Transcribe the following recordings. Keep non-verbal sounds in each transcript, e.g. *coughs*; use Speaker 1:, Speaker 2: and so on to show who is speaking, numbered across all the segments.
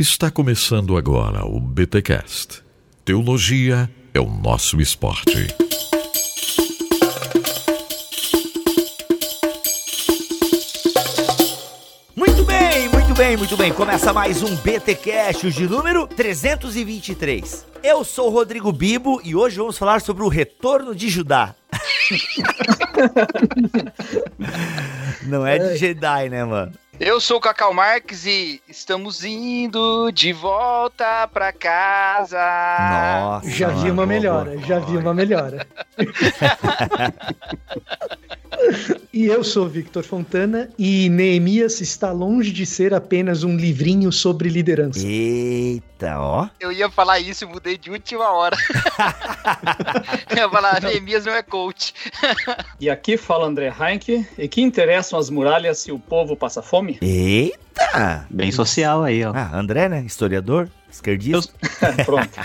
Speaker 1: Está começando agora o BTcast. Teologia é o nosso esporte.
Speaker 2: Muito bem, muito bem, muito bem. Começa mais um BTcast de número 323. Eu sou o Rodrigo Bibo e hoje vamos falar sobre o retorno de Judá. *laughs* Não é de Jedi, né, mano?
Speaker 3: Eu sou o Cacau Marques e estamos indo de volta pra casa.
Speaker 2: Nossa.
Speaker 4: Já vi uma
Speaker 2: boa,
Speaker 4: melhora,
Speaker 2: boa,
Speaker 4: já
Speaker 2: boa.
Speaker 4: vi uma melhora. *laughs* *laughs* e eu sou Victor Fontana e Neemias está longe de ser apenas um livrinho sobre liderança.
Speaker 2: Eita, ó.
Speaker 3: Eu ia falar isso e mudei de última hora. *laughs* Eu ia falar, Neemias não é coach.
Speaker 5: E aqui fala André Heinck. E que interessam as muralhas se o povo passa fome?
Speaker 2: Eita!
Speaker 6: Bem social aí, ó.
Speaker 2: Ah, André, né? Historiador, esquerdista. *laughs*
Speaker 5: Pronto.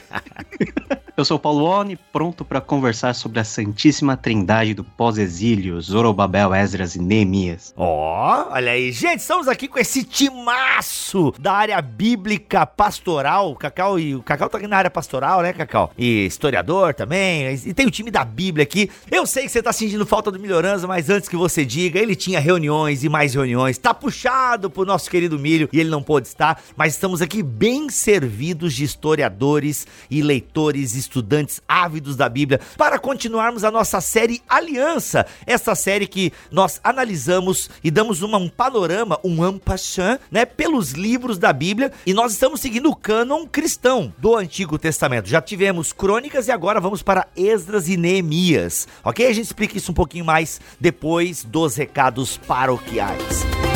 Speaker 6: Eu sou o Paulo Oni, pronto para conversar sobre a Santíssima Trindade do pós-exílio, Zorobabel, Esdras e Neemias.
Speaker 2: Ó, olha aí. Gente, estamos aqui com esse timaço da área bíblica pastoral. O Cacau e o Cacau tá aqui na área pastoral, né, Cacau? E historiador também. E tem o time da Bíblia aqui. Eu sei que você tá sentindo falta do Melhorança, mas antes que você diga, ele tinha reuniões e mais reuniões. Tá puxado pro nosso querido Milho e ele não pôde estar, mas estamos aqui bem servidos de historiadores e leitores, estudantes ávidos da Bíblia, para continuarmos a nossa série Aliança. Essa série que nós analisamos e damos uma- um panorama, um ampachan, né, pelos livros da Bíblia, e nós estamos seguindo o cânon cristão do Antigo Testamento. Já tivemos crônicas e agora vamos para Esdras e Neemias, ok? A gente explica isso um pouquinho mais depois dos recados paroquiais.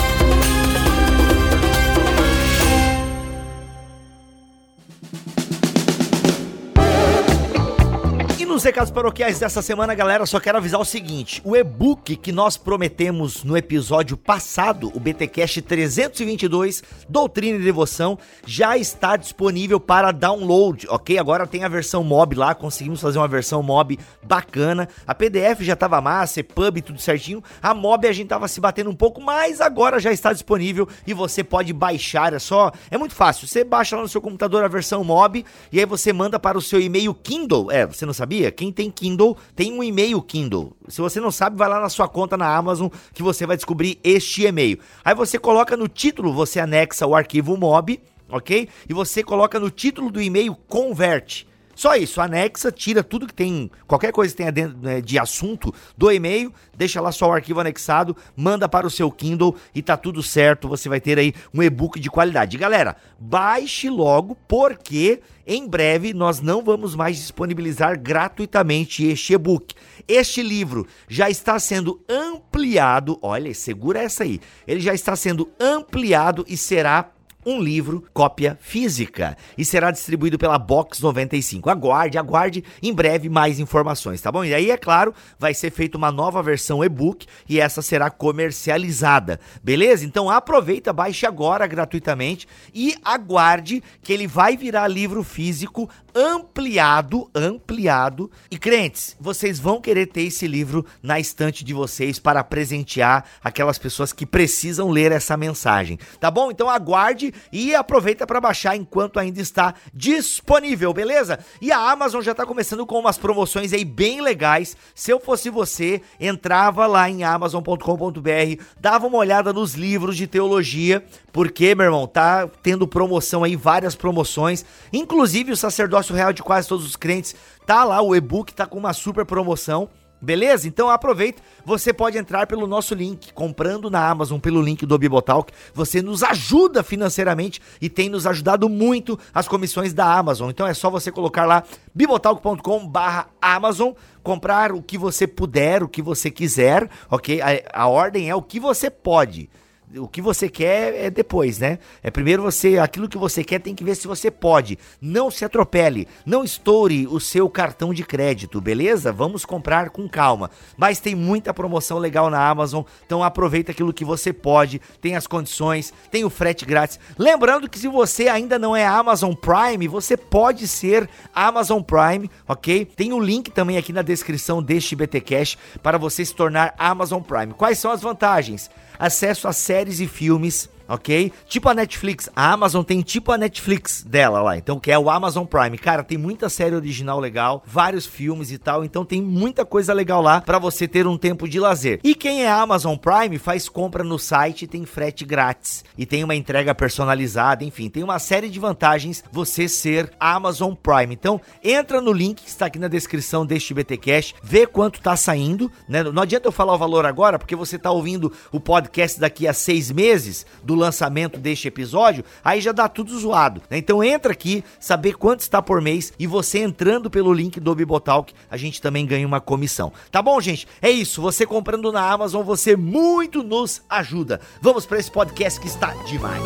Speaker 2: Nos recados paroquiais dessa semana, galera, só quero avisar o seguinte: o e-book que nós prometemos no episódio passado, o BTcast 322, Doutrina e Devoção, já está disponível para download, ok? Agora tem a versão mob lá, conseguimos fazer uma versão mob bacana. A PDF já estava massa, EPUB, tudo certinho. A mob a gente tava se batendo um pouco, mas agora já está disponível e você pode baixar. É só, é muito fácil. Você baixa lá no seu computador a versão mob e aí você manda para o seu e-mail Kindle. É, você não sabia? Quem tem Kindle tem um e-mail Kindle. Se você não sabe, vai lá na sua conta na Amazon que você vai descobrir este e-mail. Aí você coloca no título, você anexa o arquivo mob, ok? E você coloca no título do e-mail converte. Só isso, anexa, tira tudo que tem, qualquer coisa que tenha dentro né, de assunto do e-mail, deixa lá só o arquivo anexado, manda para o seu Kindle e tá tudo certo, você vai ter aí um e-book de qualidade. Galera, baixe logo, porque em breve nós não vamos mais disponibilizar gratuitamente este e-book. Este livro já está sendo ampliado, olha, segura essa aí, ele já está sendo ampliado e será um livro cópia física e será distribuído pela Box 95. Aguarde, aguarde em breve mais informações, tá bom? E aí, é claro, vai ser feita uma nova versão e-book e essa será comercializada, beleza? Então aproveita, baixe agora gratuitamente e aguarde que ele vai virar livro físico ampliado, ampliado. E crentes, vocês vão querer ter esse livro na estante de vocês para presentear aquelas pessoas que precisam ler essa mensagem, tá bom? Então aguarde e aproveita para baixar enquanto ainda está disponível, beleza? E a Amazon já tá começando com umas promoções aí bem legais. Se eu fosse você, entrava lá em amazon.com.br, dava uma olhada nos livros de teologia, porque, meu irmão, tá tendo promoção aí, várias promoções, inclusive o sacerdócio real de quase todos os crentes, tá lá, o e-book tá com uma super promoção. Beleza? Então aproveita, você pode entrar pelo nosso link, comprando na Amazon pelo link do Bibotalk, você nos ajuda financeiramente e tem nos ajudado muito as comissões da Amazon. Então é só você colocar lá bibotalk.com barra Amazon, comprar o que você puder, o que você quiser, ok? A, a ordem é o que você pode. O que você quer é depois, né? É primeiro você, aquilo que você quer tem que ver se você pode. Não se atropele, não estoure o seu cartão de crédito, beleza? Vamos comprar com calma. Mas tem muita promoção legal na Amazon, então aproveita aquilo que você pode, tem as condições, tem o frete grátis. Lembrando que se você ainda não é Amazon Prime, você pode ser Amazon Prime, ok? Tem o link também aqui na descrição deste BT Cash para você se tornar Amazon Prime. Quais são as vantagens? Acesso a séries e filmes ok? Tipo a Netflix. A Amazon tem tipo a Netflix dela lá, então que é o Amazon Prime. Cara, tem muita série original legal, vários filmes e tal, então tem muita coisa legal lá para você ter um tempo de lazer. E quem é Amazon Prime faz compra no site, tem frete grátis e tem uma entrega personalizada, enfim, tem uma série de vantagens você ser Amazon Prime. Então, entra no link que está aqui na descrição deste BTcast, vê quanto tá saindo, né? Não adianta eu falar o valor agora, porque você tá ouvindo o podcast daqui a seis meses do lançamento deste episódio, aí já dá tudo zoado. Né? Então entra aqui, saber quanto está por mês e você entrando pelo link do Bibotalk, a gente também ganha uma comissão. Tá bom, gente? É isso. Você comprando na Amazon, você muito nos ajuda. Vamos para esse podcast que está demais.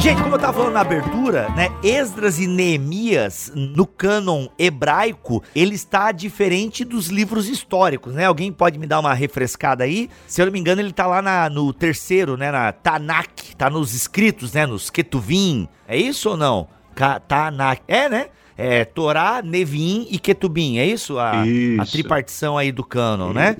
Speaker 2: Gente, como eu tava falando na abertura, né? Esdras e Neemias, no cânon hebraico, ele está diferente dos livros históricos, né? Alguém pode me dar uma refrescada aí? Se eu não me engano, ele tá lá na, no terceiro, né? Na Tanakh, tá nos escritos, né? Nos Ketuvim. É isso ou não? Tanakh. É, né? É Torá, Nevim e Ketubim, é isso? A,
Speaker 6: Isso.
Speaker 2: a tripartição aí do cânon, né?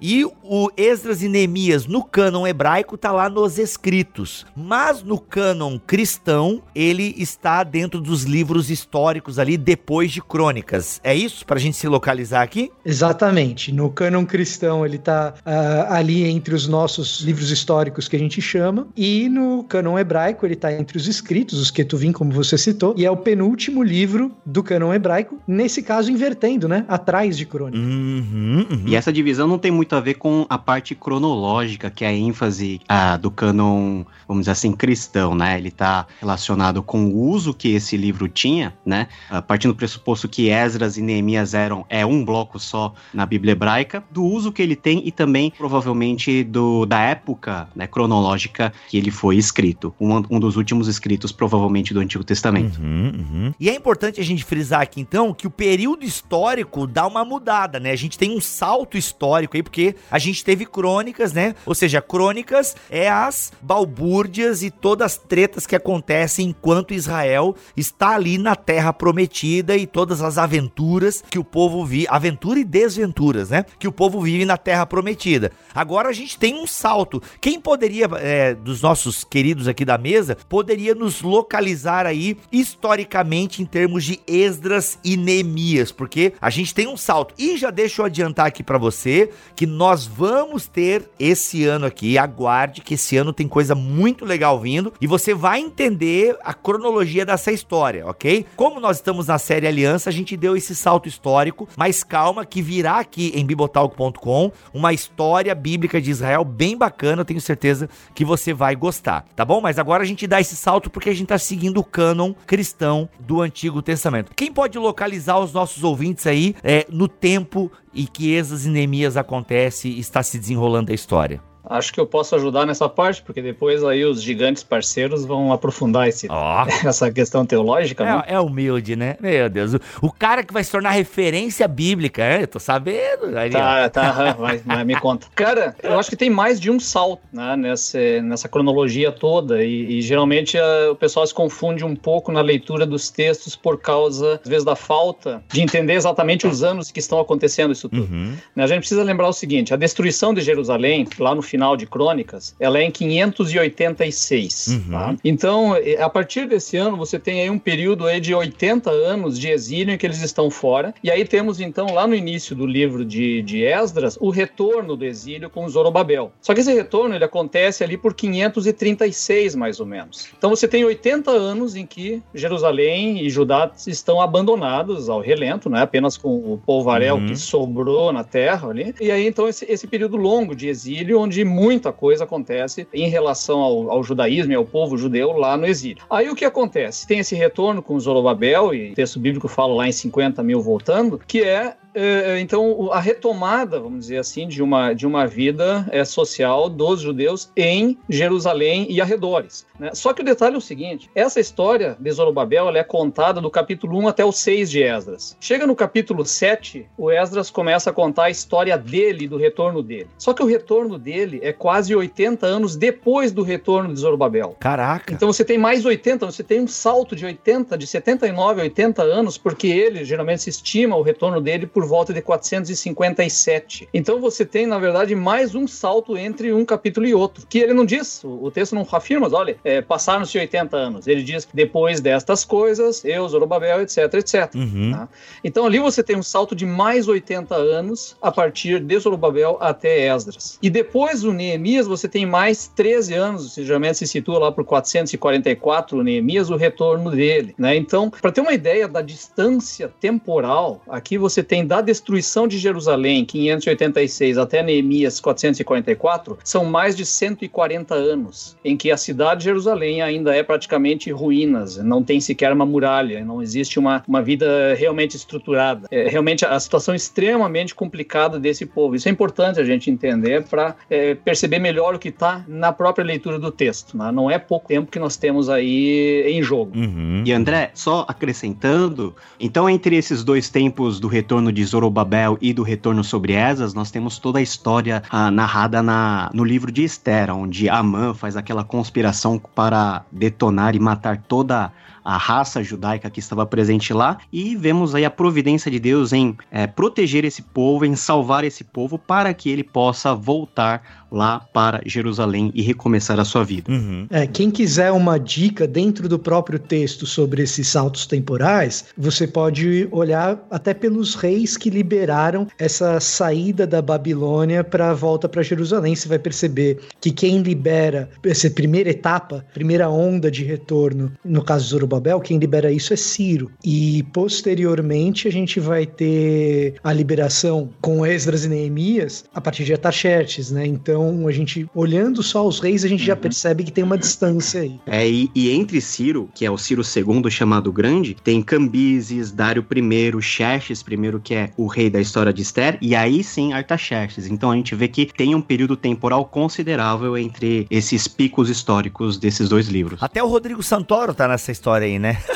Speaker 2: E o Esdras e Neemias no cânon hebraico tá lá nos escritos, mas no cânon cristão ele está dentro dos livros históricos ali depois de crônicas. É isso pra gente se localizar aqui?
Speaker 4: Exatamente. No cânon cristão ele tá ah, ali entre os nossos livros históricos que a gente chama, e no cânon hebraico ele tá entre os escritos, os Ketuvim, como você citou, e é o penúltimo livro do cânon hebraico, nesse caso invertendo, né? Atrás de crônica.
Speaker 2: Uhum, uhum.
Speaker 6: E essa divisão não tem muito a ver com a parte cronológica, que é a ênfase do cânon, vamos dizer assim, cristão, né? Ele está relacionado com o uso que esse livro tinha, né? Ah, partindo do pressuposto que Esdras e Neemias eram é um bloco só na Bíblia hebraica, do uso que ele tem e também provavelmente do da época né, cronológica que ele foi escrito. Um, um dos últimos escritos, provavelmente, do Antigo Testamento.
Speaker 2: Uhum, uhum. E é importante a gente frisar aqui então que o período histórico dá uma mudada, né? A gente tem um salto histórico aí, porque a gente teve crônicas, né? Ou seja, crônicas é as balbúrdias e todas as tretas que acontecem enquanto Israel está ali na terra prometida e todas as aventuras que o povo vive, aventura e desventuras, né? Que o povo vive na terra prometida. Agora a gente tem um salto. Quem poderia, é, dos nossos queridos aqui da mesa, poderia nos localizar aí historicamente em termos de Esdras e Neemias, porque a gente tem um salto. E já deixa eu adiantar aqui para você que nós vamos ter esse ano aqui, aguarde que esse ano tem coisa muito legal vindo e você vai entender a cronologia dessa história, ok? Como nós estamos na série Aliança, a gente deu esse salto histórico, mas calma que virá aqui em bibotalk.com uma história bíblica de Israel bem bacana, eu tenho certeza que você vai gostar, tá bom? Mas agora a gente dá esse salto porque a gente tá seguindo o cânon cristão do Antigo Testamento. Quem pode localizar os nossos ouvintes aí é, no tempo e que Esas e Neemias acontece e está se desenrolando a história?
Speaker 5: Acho que eu posso ajudar nessa parte, porque depois aí os gigantes parceiros vão aprofundar esse,
Speaker 2: Ó. *laughs*
Speaker 5: essa questão teológica, né?
Speaker 2: É, é humilde, né? Meu Deus. O, o cara que vai se tornar referência bíblica, é, eu tô sabendo. Ali, ó.
Speaker 5: Tá, tá, aham, vai, vai, me conta. *laughs* Cara, eu acho que tem mais de um salto né, nessa, nessa cronologia toda, e, e geralmente ah, o pessoal se confunde um pouco na leitura dos textos por causa, às vezes, da falta de entender exatamente os anos que estão acontecendo isso tudo.
Speaker 2: Uhum.
Speaker 5: Né, A gente precisa lembrar o seguinte: a destruição de Jerusalém, lá no final de Crônicas, ela é em 586.
Speaker 2: Uhum.
Speaker 5: tá? Então, eh, a partir desse ano, você tem aí um período aí de 80 anos de exílio em que eles estão fora. E aí temos, então, lá no início do livro de, de Esdras, o retorno do exílio com Zorobabel. Só que esse retorno ele acontece ali por 536, mais ou menos. Então, você tem 80 anos em que Jerusalém e Judá estão abandonados ao relento, né? apenas com o polvaréu
Speaker 2: Uhum.
Speaker 5: que sobrou na terra ali. E aí, então, esse, esse período longo de exílio, onde muita coisa acontece em relação ao, ao judaísmo e ao povo judeu lá no exílio. Aí o que acontece? Tem esse retorno com Zorobabel, e o texto bíblico fala lá em 50 mil voltando, que é é, então o- a retomada, vamos dizer assim, de uma, de uma vida é, social dos judeus em Jerusalém e arredores. né? Só que o detalhe é o seguinte: essa história de Zorobabel ela é contada do capítulo 1 até o 6 de Esdras. Chega no capítulo 7, o Esdras começa a contar a história dele, do retorno dele. Só que o retorno dele dele é quase 80 anos depois do retorno de Zorobabel.
Speaker 2: Caraca.
Speaker 5: Então você tem mais 80, você tem um salto de 80, de 79 a 80 anos, porque ele geralmente se estima o retorno dele por volta de 457. Então você tem, na verdade, mais um salto entre um capítulo e outro, que ele não diz, o, texto não afirma, olha, é, passaram-se 80 anos. Ele diz que depois destas coisas, eu, Zorobabel, etc, etc.
Speaker 2: Uhum.
Speaker 5: Tá? Então ali você tem um salto de mais 80 anos a partir de Zorobabel até Esdras. E depois do Neemias você tem mais 13 anos, geralmente se situa lá por 444 o Neemias, o retorno dele. Né? Então, para ter uma ideia da distância temporal, aqui você tem da destruição de Jerusalém, 586, até Neemias 444, são mais de 140 anos em que a cidade de Jerusalém ainda é praticamente ruínas, não tem sequer uma muralha, não existe uma, uma vida realmente estruturada. É realmente a situação extremamente complicada desse povo. Isso é importante a gente entender para é, perceber melhor o que está na própria leitura do texto. Né? Não é pouco tempo que nós temos aí em jogo.
Speaker 6: Uhum. E André, só acrescentando, então entre esses dois tempos do retorno de Zorobabel e do retorno sobre Esas, nós temos toda a história ah, narrada na, no livro de Esther, onde Amã faz aquela conspiração para detonar e matar toda a raça judaica que estava presente lá, e vemos aí a providência de Deus em é, proteger esse povo, em salvar esse povo, para que ele possa voltar lá para Jerusalém e recomeçar a sua vida.
Speaker 4: Uhum. É, quem quiser uma dica dentro do próprio texto sobre esses saltos temporais, você pode olhar até pelos reis que liberaram essa saída da Babilônia para a volta para Jerusalém. Você vai perceber que quem libera essa primeira etapa, primeira onda de retorno, no caso de Zorobabel, quem libera isso é Ciro. E posteriormente a gente vai ter a liberação com Esdras e Neemias a partir de Ataxerxes, né? Então então, a gente, olhando só os reis, a gente uhum. já percebe que tem uma distância aí.
Speaker 6: É, e, e, entre Ciro, que é o Ciro II chamado Grande, tem Cambises, Dário I, Xerxes I, que é o rei da história de Esther, e aí sim Artaxerxes. Então a gente vê que tem um período temporal considerável entre esses picos históricos desses dois livros.
Speaker 2: Até o Rodrigo Santoro tá nessa história aí, né? *laughs*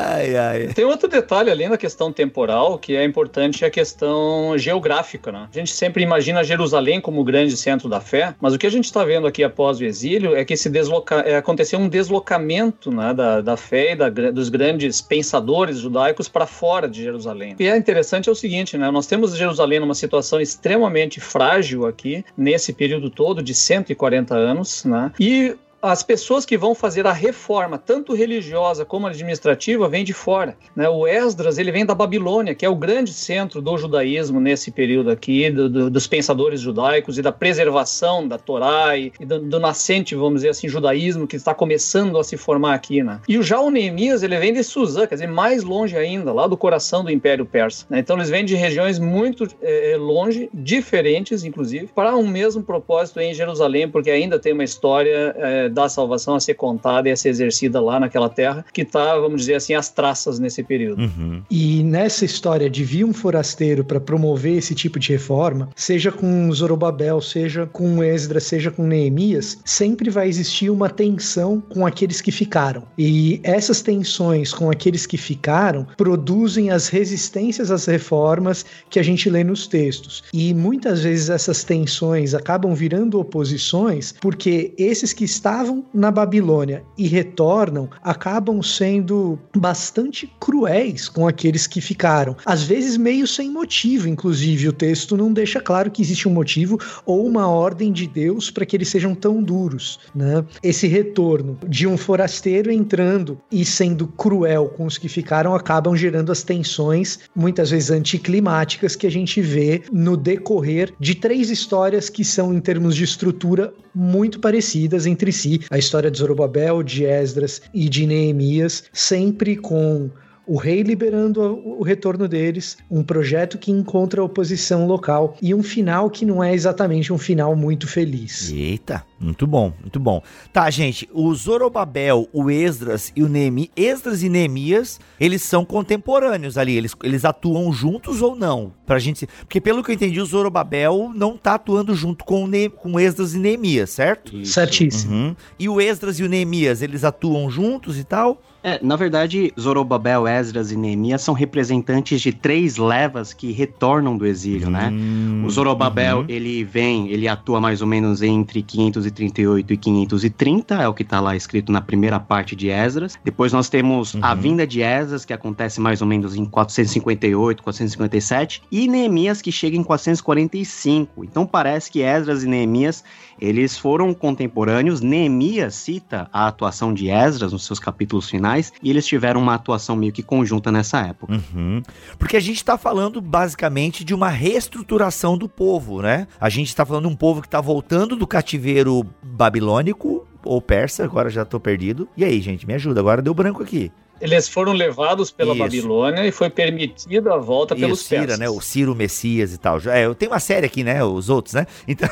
Speaker 5: ai, ai. Tem outro detalhe ali na questão temporal que é importante, é a questão geográfica geográfica. Né? A gente sempre imagina Jerusalém como o grande centro da fé, mas o que a gente está vendo aqui após o exílio é que esse desloca... é, aconteceu um deslocamento né, da, da fé e da, dos grandes pensadores judaicos para fora de Jerusalém. E é interessante é o seguinte, né? nós temos Jerusalém numa situação extremamente frágil aqui, nesse período todo de 140 anos, né? e as pessoas que vão fazer a reforma, tanto religiosa como administrativa, vêm de fora. Né? O Esdras ele vem da Babilônia, que é o grande centro do judaísmo nesse período aqui, do, do, dos pensadores judaicos e da preservação da Torá e, do, do, nascente, vamos dizer assim, judaísmo que está começando a se formar aqui. Né? E já o Neemias ele vem de Suzã, quer dizer, mais longe ainda, lá do coração do Império Persa. Né? Então eles vêm de regiões muito é, longe, diferentes, inclusive, para um mesmo propósito em Jerusalém, porque ainda tem uma história é, da salvação a ser contada e a ser exercida lá naquela terra, que está, vamos dizer assim, as traças nesse período.
Speaker 4: Uhum. E nessa história de vir um forasteiro para promover esse tipo de reforma, seja com Zorobabel, seja com Esdras, seja com Neemias, sempre vai existir uma tensão com aqueles que ficaram. E essas tensões com aqueles que ficaram produzem as resistências às reformas que a gente lê nos textos. E muitas vezes essas tensões acabam virando oposições porque esses que estavam estavam na Babilônia e retornam acabam sendo bastante cruéis com aqueles que ficaram. Às vezes, meio sem motivo, inclusive. O texto não deixa claro que existe um motivo ou uma ordem de Deus para que eles sejam tão duros. Né? Esse retorno de um forasteiro entrando e sendo cruel com os que ficaram acabam gerando as tensões, muitas vezes anticlimáticas, que a gente vê no decorrer de três histórias que são, em termos de estrutura, muito parecidas entre si. A história de Zorobabel, de Esdras e de Neemias, sempre com o rei liberando o retorno deles, um projeto que encontra oposição local e um final que não é exatamente um final muito feliz.
Speaker 2: Eita, muito bom, muito bom. Tá, gente, o Zorobabel, o Esdras e o Neemias, Esdras e Neemias, eles são contemporâneos ali, eles, eles atuam juntos ou não? Pra gente, porque pelo que eu entendi, o Zorobabel não tá atuando junto com o, ne, com Esdras e Neemias, certo?
Speaker 4: Isso. Certíssimo.
Speaker 2: Uhum. E o Esdras e o Neemias, eles atuam juntos e tal?
Speaker 6: É, na verdade, Zorobabel, Esdras e Neemias são representantes de três levas que retornam do exílio, né?
Speaker 2: Hum,
Speaker 6: O Zorobabel,
Speaker 2: uhum.
Speaker 6: ele vem, ele atua mais ou menos entre 538 e 530, é o que tá lá escrito na primeira parte de Esdras. Depois nós temos a
Speaker 2: Uhum.
Speaker 6: vinda de Esdras, que acontece mais ou menos em 458, 457, e Neemias, que chega em 445. Então parece que Esdras e Neemias, eles foram contemporâneos. Neemias cita a atuação de Esdras nos seus capítulos finais, e eles tiveram uma atuação meio que conjunta nessa época.
Speaker 2: Uhum. Porque a gente está falando basicamente de uma reestruturação do povo, né? A gente está falando de um povo que está voltando do cativeiro babilônico ou persa, agora já tô perdido. E aí, gente, me ajuda, agora deu branco aqui.
Speaker 5: Eles foram levados pela
Speaker 2: Isso.
Speaker 5: Babilônia e foi permitida a volta
Speaker 2: E
Speaker 5: pelos
Speaker 2: o Cira,
Speaker 5: persas.
Speaker 2: né? O Ciro Messias e tal. Já- É, eu tenho uma série aqui, né? Os outros, né? *laughs* Então,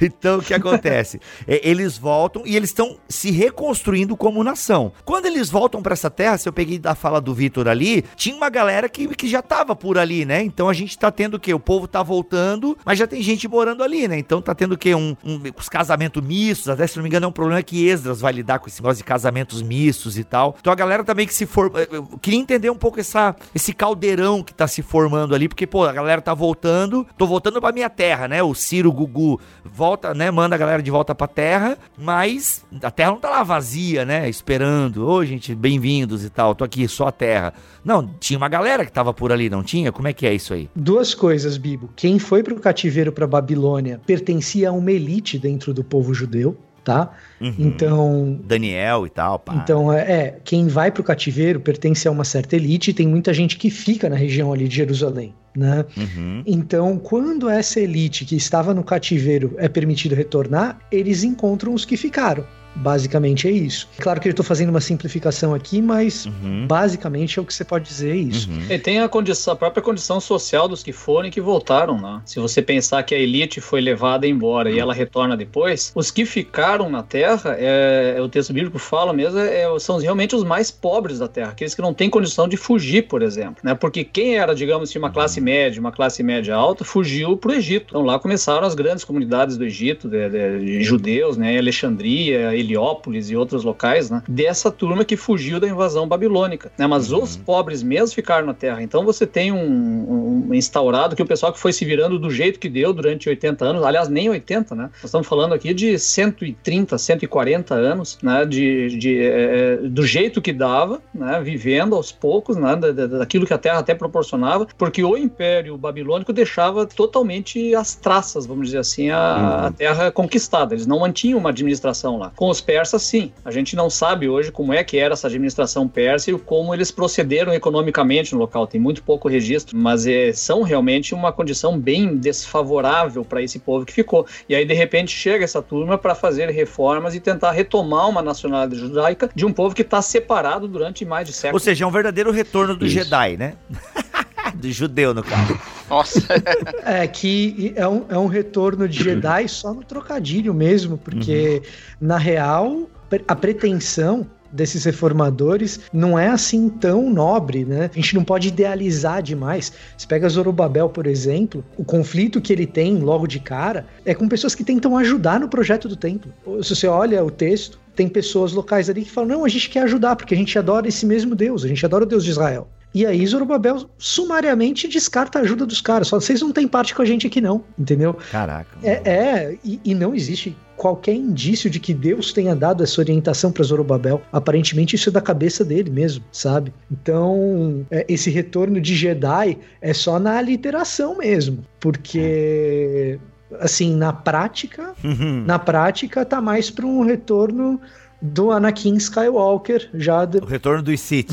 Speaker 2: então o que acontece? *laughs* É, eles voltam e eles estão se reconstruindo como nação. Quando eles voltam para essa terra, se eu peguei da fala do Vitor ali, tinha uma galera que, que já tava por ali, né? Então a gente tá tendo o quê? O povo tá voltando, mas já tem gente morando ali, né? Então tá tendo o quê? Um, um, os casamentos mistos, até se não me engano é um problema que Esdras vai lidar com esse negócio de casamentos mistos e tal. Então a galera também que se forma. Eu queria entender um pouco essa, esse caldeirão que tá se formando ali, porque, pô, a galera tá voltando. Tô voltando pra minha terra, né? O Ciro Gugu volta, né? Manda a galera de volta pra terra, mas a terra não tá lá vazia, né? Esperando. Ô, gente, bem-vindos e tal. Tô aqui, só a terra. Não, tinha uma galera que tava por ali, não tinha? Como é que é isso aí?
Speaker 4: Duas coisas, Bibo. Quem foi pro cativeiro para Babilônia pertencia a uma elite dentro do povo judeu, tá?
Speaker 2: Uhum.
Speaker 4: Então,
Speaker 2: Daniel e tal, pá.
Speaker 4: Então, é, é, quem vai para o cativeiro pertence a uma certa elite e tem muita gente que fica na região ali de Jerusalém, né?
Speaker 2: Uhum.
Speaker 4: Então, quando essa elite que estava no cativeiro é permitido retornar, eles encontram os que ficaram. Basicamente é isso. Claro que eu estou fazendo uma simplificação aqui, mas
Speaker 2: Uhum.
Speaker 4: basicamente é o que você pode dizer é isso.
Speaker 2: Uhum.
Speaker 5: E tem a, condição, a própria condição social dos que foram e que voltaram, né? Se você pensar que a elite foi levada embora e ela retorna depois, os que ficaram na Terra, é, é o texto bíblico fala mesmo, é, são realmente os mais pobres da Terra, aqueles que não têm condição de fugir, por exemplo, né? Porque quem era, digamos, de uma classe média, uma classe média alta, fugiu para o Egito. Então lá começaram as grandes comunidades do Egito, de, de- de judeus, né? Alexandria, Heliópolis e outros locais, né? Dessa turma que fugiu da invasão babilônica, né? Mas os pobres mesmo ficaram na terra. Então você tem um, um instaurado que o pessoal que foi se virando do jeito que deu durante 80 anos, aliás, nem 80, né? Nós estamos falando aqui de 130, 140 anos, né? De, de, eh, do jeito que dava, né? Vivendo aos poucos, né? Da- da- daquilo que a terra até proporcionava, porque o Império Babilônico deixava totalmente as traças, vamos dizer assim, a, a terra conquistada. Eles não mantinham uma administração lá. Com os persas, sim. A gente não sabe hoje como é que era essa administração persa e como eles procederam economicamente no local. Tem muito pouco registro, mas é, são realmente uma condição bem desfavorável para esse povo que ficou. E aí, de repente, chega essa turma para fazer reformas e tentar retomar uma nacionalidade judaica de um povo que está separado durante mais de
Speaker 2: Ou
Speaker 5: séculos.
Speaker 2: seja, é um verdadeiro retorno do
Speaker 6: Isso.
Speaker 2: Jedi, né? *laughs* do judeu, no caso.
Speaker 3: Nossa,
Speaker 4: É que é um, é um retorno de Jedi só no trocadilho mesmo, porque na real a pretensão desses reformadores não é assim tão nobre, né? A gente não pode idealizar demais. Você pega Zorobabel, por exemplo, o conflito que ele tem logo de cara é com pessoas que tentam ajudar no projeto do templo. Se você olha o texto, tem pessoas locais ali que falam: não, a gente quer ajudar, porque a gente adora esse mesmo Deus, a gente adora o Deus de Israel. E aí Zorobabel sumariamente descarta a ajuda dos caras. Fala, vocês não têm parte com a gente aqui não, entendeu?
Speaker 2: Caraca.
Speaker 4: É, é e, e não existe qualquer indício de que Deus tenha dado essa orientação para Zorobabel. Aparentemente isso é da cabeça dele mesmo, sabe? Então, é, esse retorno de Jedi é só na literação mesmo, porque assim, na prática,
Speaker 2: Uhum.
Speaker 4: na prática tá mais para um retorno do Anakin Skywalker, já de-
Speaker 2: O retorno dos *laughs* Sith.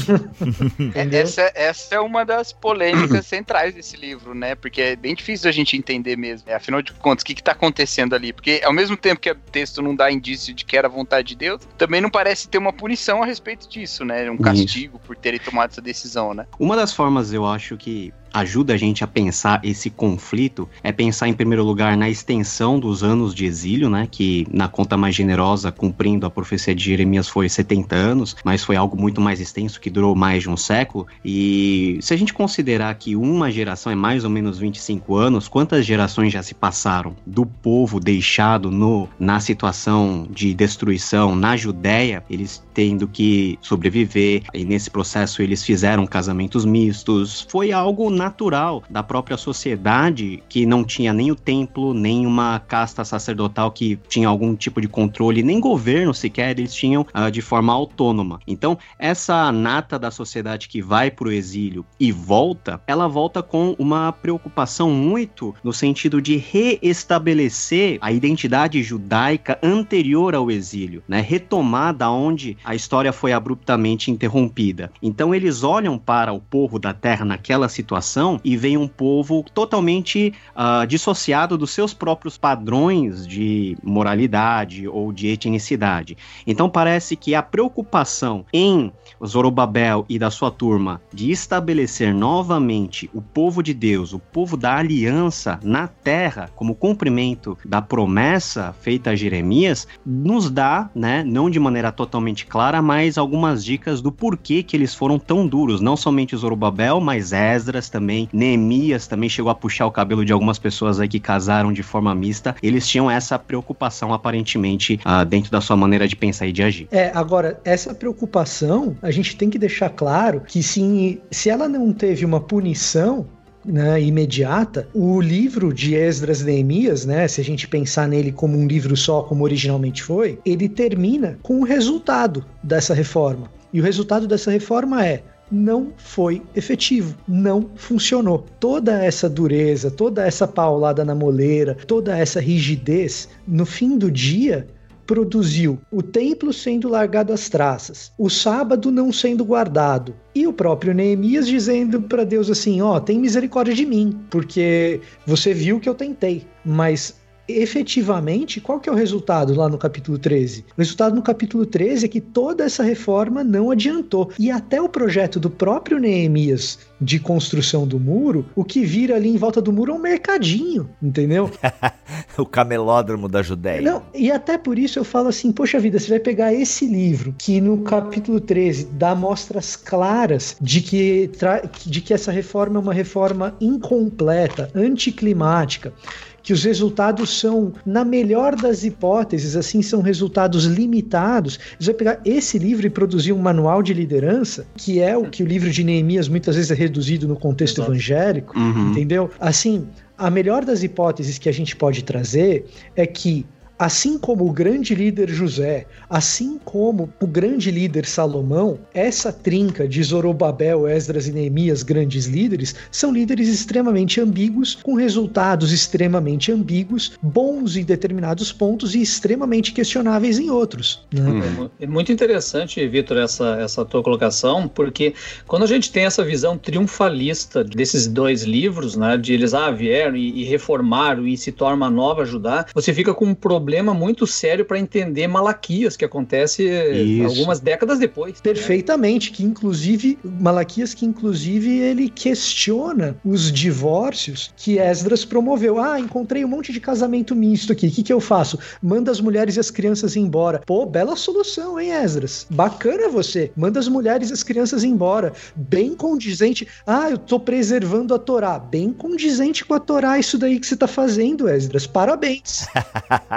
Speaker 4: entendeu?
Speaker 3: essa, essa é uma das polêmicas *coughs* centrais desse livro, né? Porque é bem difícil a gente entender mesmo. né? Afinal de contas, o que, que tá acontecendo ali? Porque ao mesmo tempo que o texto não dá indício de que era vontade de Deus, também não parece ter uma punição a respeito disso, né? Um castigo por terem tomado essa decisão, né?
Speaker 6: Uma das formas, eu acho que ajuda a gente a pensar esse conflito é pensar, em primeiro lugar, na extensão dos anos de exílio, né? Que na conta mais generosa, cumprindo a profecia de Jeremias, foi 70 anos, mas foi algo muito mais extenso que durou mais de um século. E se a gente considerar que uma geração é mais ou menos 25 anos, quantas gerações já se passaram do povo deixado no, na situação de destruição na Judéia, eles tendo que sobreviver, e nesse processo eles fizeram casamentos mistos. Foi algo natural da própria sociedade que não tinha nem o templo, nem uma casta sacerdotal que tinha algum tipo de controle, nem governo sequer, eles tinham uh, de forma autônoma. Então, essa nata da sociedade que vai para o exílio e volta, ela volta com uma preocupação muito no sentido de reestabelecer a identidade judaica anterior ao exílio, né? Retomar da onde a história foi abruptamente interrompida. Então eles olham para o povo da terra naquela situação e veem um povo totalmente uh, dissociado dos seus próprios padrões de moralidade ou de etnicidade. Então parece que a preocupação em Zorobabel e da sua turma de estabelecer novamente o povo de Deus, o povo da aliança na terra, como cumprimento da promessa feita a Jeremias, nos dá, né, não de maneira totalmente clara, clara, mas algumas dicas do porquê que eles foram tão duros. Não somente Zorobabel, mas Esdras também, Neemias também chegou a puxar o cabelo de algumas pessoas aí que casaram de forma mista. Eles tinham essa preocupação, aparentemente, uh, dentro da sua maneira de pensar e de agir.
Speaker 4: É, agora, essa preocupação, a gente tem que deixar claro que se, se ela não teve uma punição, né, imediata, o livro de Esdras Neemias, né, se a gente pensar nele como um livro só, como originalmente foi, ele termina com o resultado dessa reforma. E o resultado dessa reforma é não foi efetivo, não funcionou. Toda essa dureza, toda essa paulada na moleira, toda essa rigidez, no fim do dia, produziu o templo sendo largado às traças, o sábado não sendo guardado, e o próprio Neemias dizendo para Deus assim: Ó, oh, tem misericórdia de mim, porque você viu que eu tentei, mas efetivamente, qual que é o resultado lá no capítulo 13? O resultado no capítulo 13 é que toda essa reforma não adiantou. E até o projeto do próprio Neemias de construção do muro, o que vira ali em volta do muro é um mercadinho, entendeu? *laughs*
Speaker 2: o camelódromo da Judéia.
Speaker 4: Não, e até por isso eu falo assim, poxa vida, você vai pegar esse livro que no capítulo 13 dá mostras claras de que, de que essa reforma é uma reforma incompleta, anticlimática, que os resultados são, na melhor das hipóteses, assim, são resultados limitados. Você vai pegar esse livro e produzir um manual de liderança, que é o que o livro de Neemias muitas vezes é reduzido no contexto Exato. evangélico, uhum. entendeu? Assim, a melhor das hipóteses que a gente pode trazer é que Assim como o grande líder José, assim como o grande líder Salomão, essa trinca de Zorobabel, Esdras e Neemias, grandes líderes, são líderes extremamente ambíguos, com resultados extremamente ambíguos, bons em determinados pontos e extremamente questionáveis em outros. Né?
Speaker 5: Hum. É muito interessante, Vitor, essa, essa tua colocação, porque quando a gente tem essa visão triunfalista desses dois livros, né, de eles ah, vieram e, e reformaram e se torna uma nova Judá, você fica com um problema problema muito sério para entender Malaquias, que acontece Isso. algumas décadas depois.
Speaker 4: Perfeitamente, que inclusive, Malaquias que inclusive ele questiona os divórcios que Esdras promoveu. Ah, encontrei um monte de casamento misto aqui, o que, que eu faço? Manda as mulheres e as crianças embora. Pô, bela solução, hein, Esdras? Bacana você. Manda as mulheres e as crianças embora. Bem condizente. Ah, eu tô preservando a Torá. Bem condizente com a Torá isso daí que você tá fazendo, Esdras. Parabéns.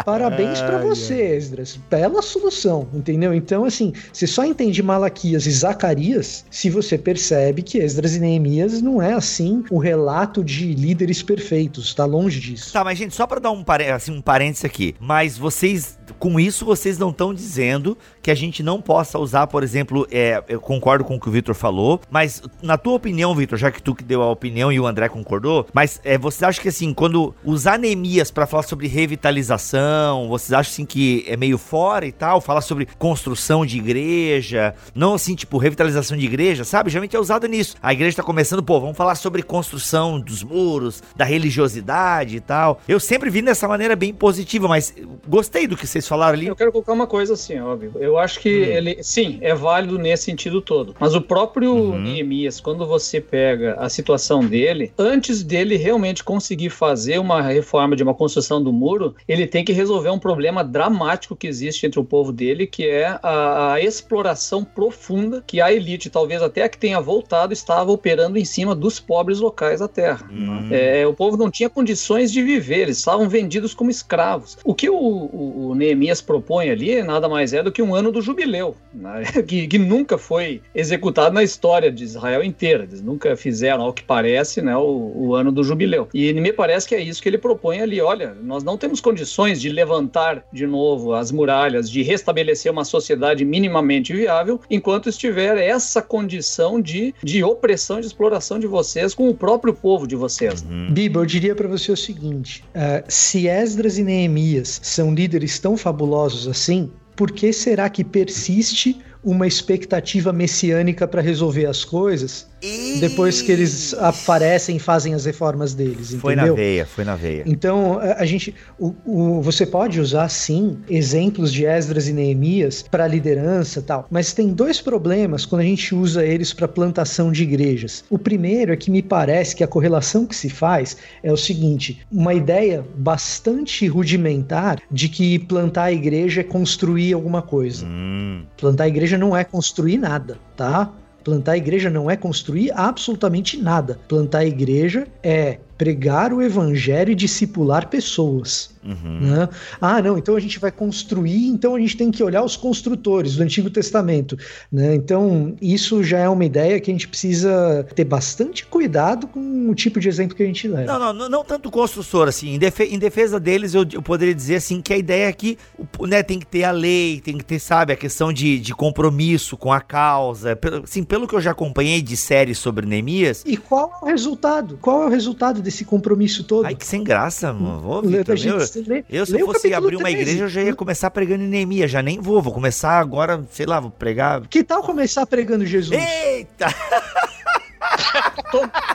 Speaker 4: Parabéns. *laughs* Parabéns para você, Esdras. Bela solução, entendeu? Então, assim, você só entende Malaquias e Zacarias se você percebe que Esdras e Neemias não é, assim, o relato de líderes perfeitos. Tá longe disso.
Speaker 2: Tá, mas, gente, só para dar um, assim, um parênteses aqui. Mas vocês, com isso, vocês não estão dizendo que a gente não possa usar, por exemplo, é, eu concordo com o que o Vitor falou, mas na tua opinião, Vitor, já que tu que deu a opinião e o André concordou, mas é, você acha que, assim, quando usar Neemias para falar sobre revitalização? Vocês acham assim que é meio fora e tal? Falar sobre construção de igreja, não assim, tipo, revitalização de igreja, sabe? Geralmente é usado nisso. A igreja tá começando, pô, vamos falar sobre construção dos muros, da religiosidade e tal. Eu sempre vi dessa maneira bem positiva, mas gostei do que vocês falaram ali.
Speaker 5: Eu quero colocar uma coisa assim, óbvio. Eu acho que hum. ele, sim, é válido nesse sentido todo. Mas o próprio uhum. Neemias, quando você pega a situação dele, antes dele realmente conseguir fazer uma reforma de uma construção do muro, ele tem que resolver um problema dramático que existe entre o povo dele, que é a, a exploração profunda que a elite, talvez até a que tenha voltado, estava operando em cima dos pobres locais da terra. Uhum. É, o povo não tinha condições de viver, eles estavam vendidos como escravos. O que o, o, o Neemias propõe ali nada mais é do que um ano do jubileu, né? *laughs* que, que, nunca foi executado na história de Israel inteira. Eles nunca fizeram, ao que parece, né, o, o ano do jubileu. E me parece que é isso que ele propõe ali. Olha, nós não temos condições de levantar de novo as muralhas, de restabelecer uma sociedade minimamente viável, enquanto estiver essa condição de, de opressão e de exploração de vocês com o próprio povo de vocês.
Speaker 4: Uhum. Biba, eu diria para você o seguinte: uh, se Esdras e Neemias são líderes tão fabulosos assim, por que será que persiste uma expectativa messiânica para resolver as coisas e... depois que eles aparecem e fazem as reformas deles. Entendeu?
Speaker 2: Foi na veia, foi na veia.
Speaker 4: Então, a, a gente. O, o, você pode usar, sim, exemplos de Esdras e Neemias para liderança tal, mas tem dois problemas quando a gente usa eles para plantação de igrejas. O primeiro é que me parece que a correlação que se faz é o seguinte: uma ideia bastante rudimentar de que plantar a igreja é construir alguma coisa. Hum. Plantar a igreja igreja não é construir nada, tá? Plantar a igreja não é construir absolutamente nada. Plantar a igreja é pregar o evangelho e discipular pessoas. Uhum. Né? Ah, não, então a gente vai construir, então a gente tem que olhar os construtores do Antigo Testamento. Né? Então, isso já é uma ideia que a gente precisa ter bastante cuidado com o tipo de exemplo que a gente leva.
Speaker 2: Não, não, não, não tanto construtor, assim. Em, defe em defesa deles, eu, eu, poderia dizer assim que a ideia é que né, tem que ter a lei, tem que ter, sabe, a questão de, de compromisso com a causa. Assim, pelo que eu já acompanhei de séries sobre Neemias.
Speaker 4: E qual é o resultado? Qual é o resultado desse compromisso todo?
Speaker 2: Ai, que sem graça, mano. Vou, Victor, lê, eu, se eu fosse abrir uma 13. igreja, eu já ia começar pregando em Neemias. Já nem vou, vou começar agora, sei lá, vou pregar.
Speaker 4: Que tal começar pregando Jesus?
Speaker 2: Eita! *laughs*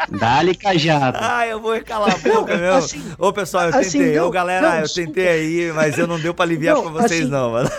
Speaker 6: Dá-lhe cajado.
Speaker 2: Ah, eu vou calar a boca, meu. Assim, Ô, pessoal, eu tentei. Assim, Ô, galera, não, eu tentei aí, mas eu não deu pra aliviar não, pra vocês, assim, não, mano.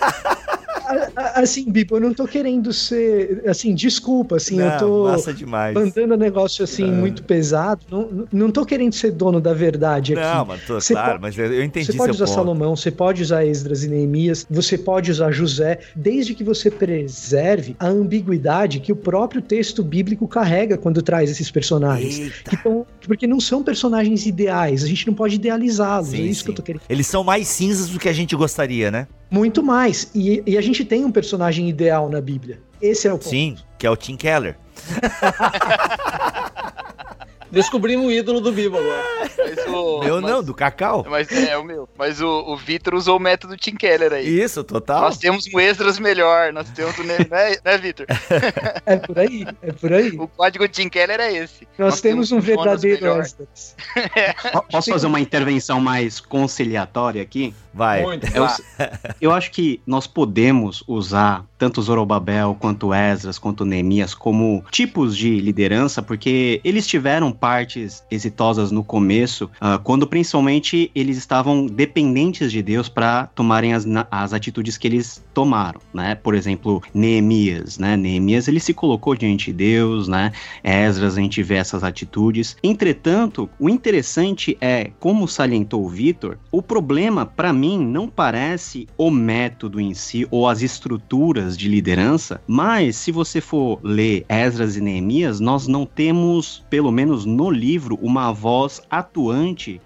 Speaker 4: Assim, Bipo, eu não tô querendo ser. Assim, desculpa, assim, não, eu tô
Speaker 2: massa demais.
Speaker 4: mandando negócio assim é. muito pesado. Não, não tô querendo ser dono da verdade aqui.
Speaker 2: Não, mas tô, claro, pode, mas eu entendi
Speaker 4: Você pode usar ponto. Salomão, você pode usar Esdras e Neemias, você pode usar José, desde que você preserve a ambiguidade que o próprio texto bíblico carrega quando traz esses personagens. Tão, porque não são personagens ideais, a gente não pode idealizá-los. É isso sim. que eu tô querendo.
Speaker 2: Eles são mais cinzas do que a gente gostaria, né?
Speaker 4: Muito mais. E, e, a gente tem um personagem ideal na Bíblia. Esse é o ponto.
Speaker 2: Sim, que é o Tim Keller. *laughs*
Speaker 5: Descobrimos o ídolo do Bibo agora.
Speaker 2: O, meu mas, não, do Cacau.
Speaker 3: Mas é, é o meu. Mas o, o Vitor usou o método Tim Keller aí.
Speaker 2: Isso, total.
Speaker 3: Nós temos um extras melhor, nós temos um. né, né Vitor?
Speaker 4: É por aí, é por aí.
Speaker 3: O código Tim Keller é esse.
Speaker 4: Nós, nós temos, temos, um verdadeiro extras. *laughs*
Speaker 6: é. Posso fazer uma intervenção mais conciliatória aqui?
Speaker 2: Vai.
Speaker 6: Muito, eu, eu acho que nós podemos usar tanto Zorobabel quanto Esdras quanto Neemias como tipos de liderança, porque eles tiveram partes exitosas no começo, uh, quando principalmente eles estavam dependentes de Deus para tomarem as, as atitudes que eles tomaram, né? Por exemplo, Neemias, né? Neemias ele se colocou diante de Deus, né? Esdras a gente vê essas atitudes. Entretanto, o interessante é, como salientou o Vitor, o problema para mim não parece o método em si ou as estruturas de liderança, mas se você for ler Esdras e Neemias, nós não temos, pelo menos no livro, uma voz atuante,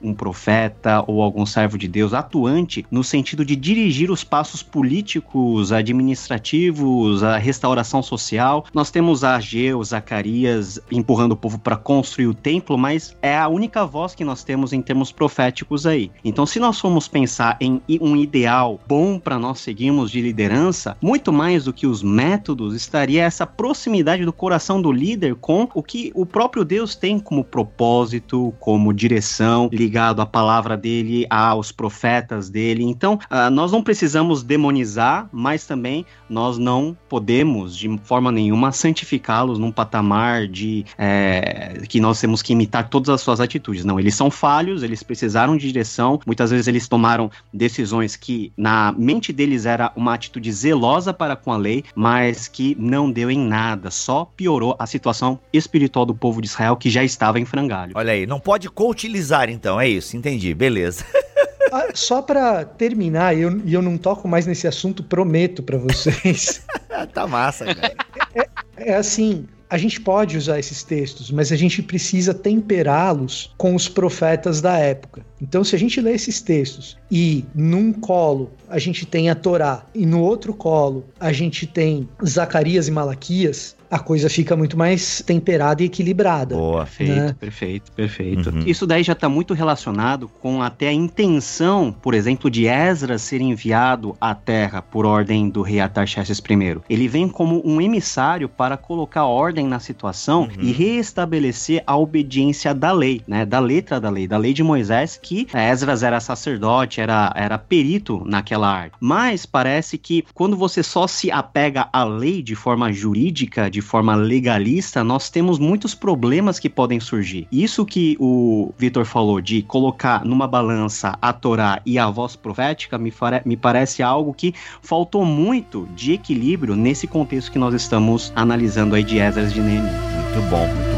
Speaker 6: um profeta ou algum servo de Deus atuante no sentido de dirigir os passos políticos, administrativos, a restauração social. Nós temos Ageu, Zacarias empurrando o povo para construir o templo, mas é a única voz que nós temos em termos proféticos aí. Então, se nós formos pensar em um ideal bom para nós seguirmos de liderança, muito mais do que os métodos estaria essa proximidade do coração do líder com o que o próprio Deus tem como propósito, como direção, ligado à palavra dele, aos profetas dele. Então, uh, nós não precisamos demonizar, mas também nós não podemos, de forma nenhuma, santificá-los num patamar de é, que nós temos que imitar todas as suas atitudes. Não, eles são falhos, eles precisaram de direção, muitas vezes eles tomaram decisões que na mente deles era uma atitude zelosa para com a lei, mas que não deu em nada, só piorou a situação espiritual do povo de Israel que já estava em frangalho.
Speaker 2: Olha aí, não pode co-utilizar então, é isso, entendi, beleza. *laughs*
Speaker 4: Ah, só para terminar, e eu, eu não toco mais nesse assunto, prometo para vocês. *laughs*
Speaker 2: tá massa, cara.
Speaker 4: É, é, é assim, a gente pode usar esses textos, mas a gente precisa temperá-los com os profetas da época. Então, se a gente lê esses textos e num colo a gente tem a Torá e no outro colo a gente tem Zacarias e Malaquias, a coisa fica muito mais temperada e equilibrada.
Speaker 6: Boa, perfeito, né? perfeito, perfeito. Uhum. Isso daí já está muito relacionado com até a intenção, por exemplo, de Esdras ser enviado à terra por ordem do rei Artaxerxes I. Ele vem como um emissário para colocar ordem na situação uhum. e reestabelecer a obediência da lei, né, da letra da lei, da lei de Moisés, que Esdras era sacerdote, era, era perito naquela arte. Mas parece que quando você só se apega à lei de forma jurídica, de de forma legalista, nós temos muitos problemas que podem surgir. Isso que o Vitor falou de colocar numa balança a Torá e a voz profética me, me parece algo que faltou muito de equilíbrio nesse contexto que nós estamos analisando aí de Esdras de Neemias.
Speaker 2: Muito bom.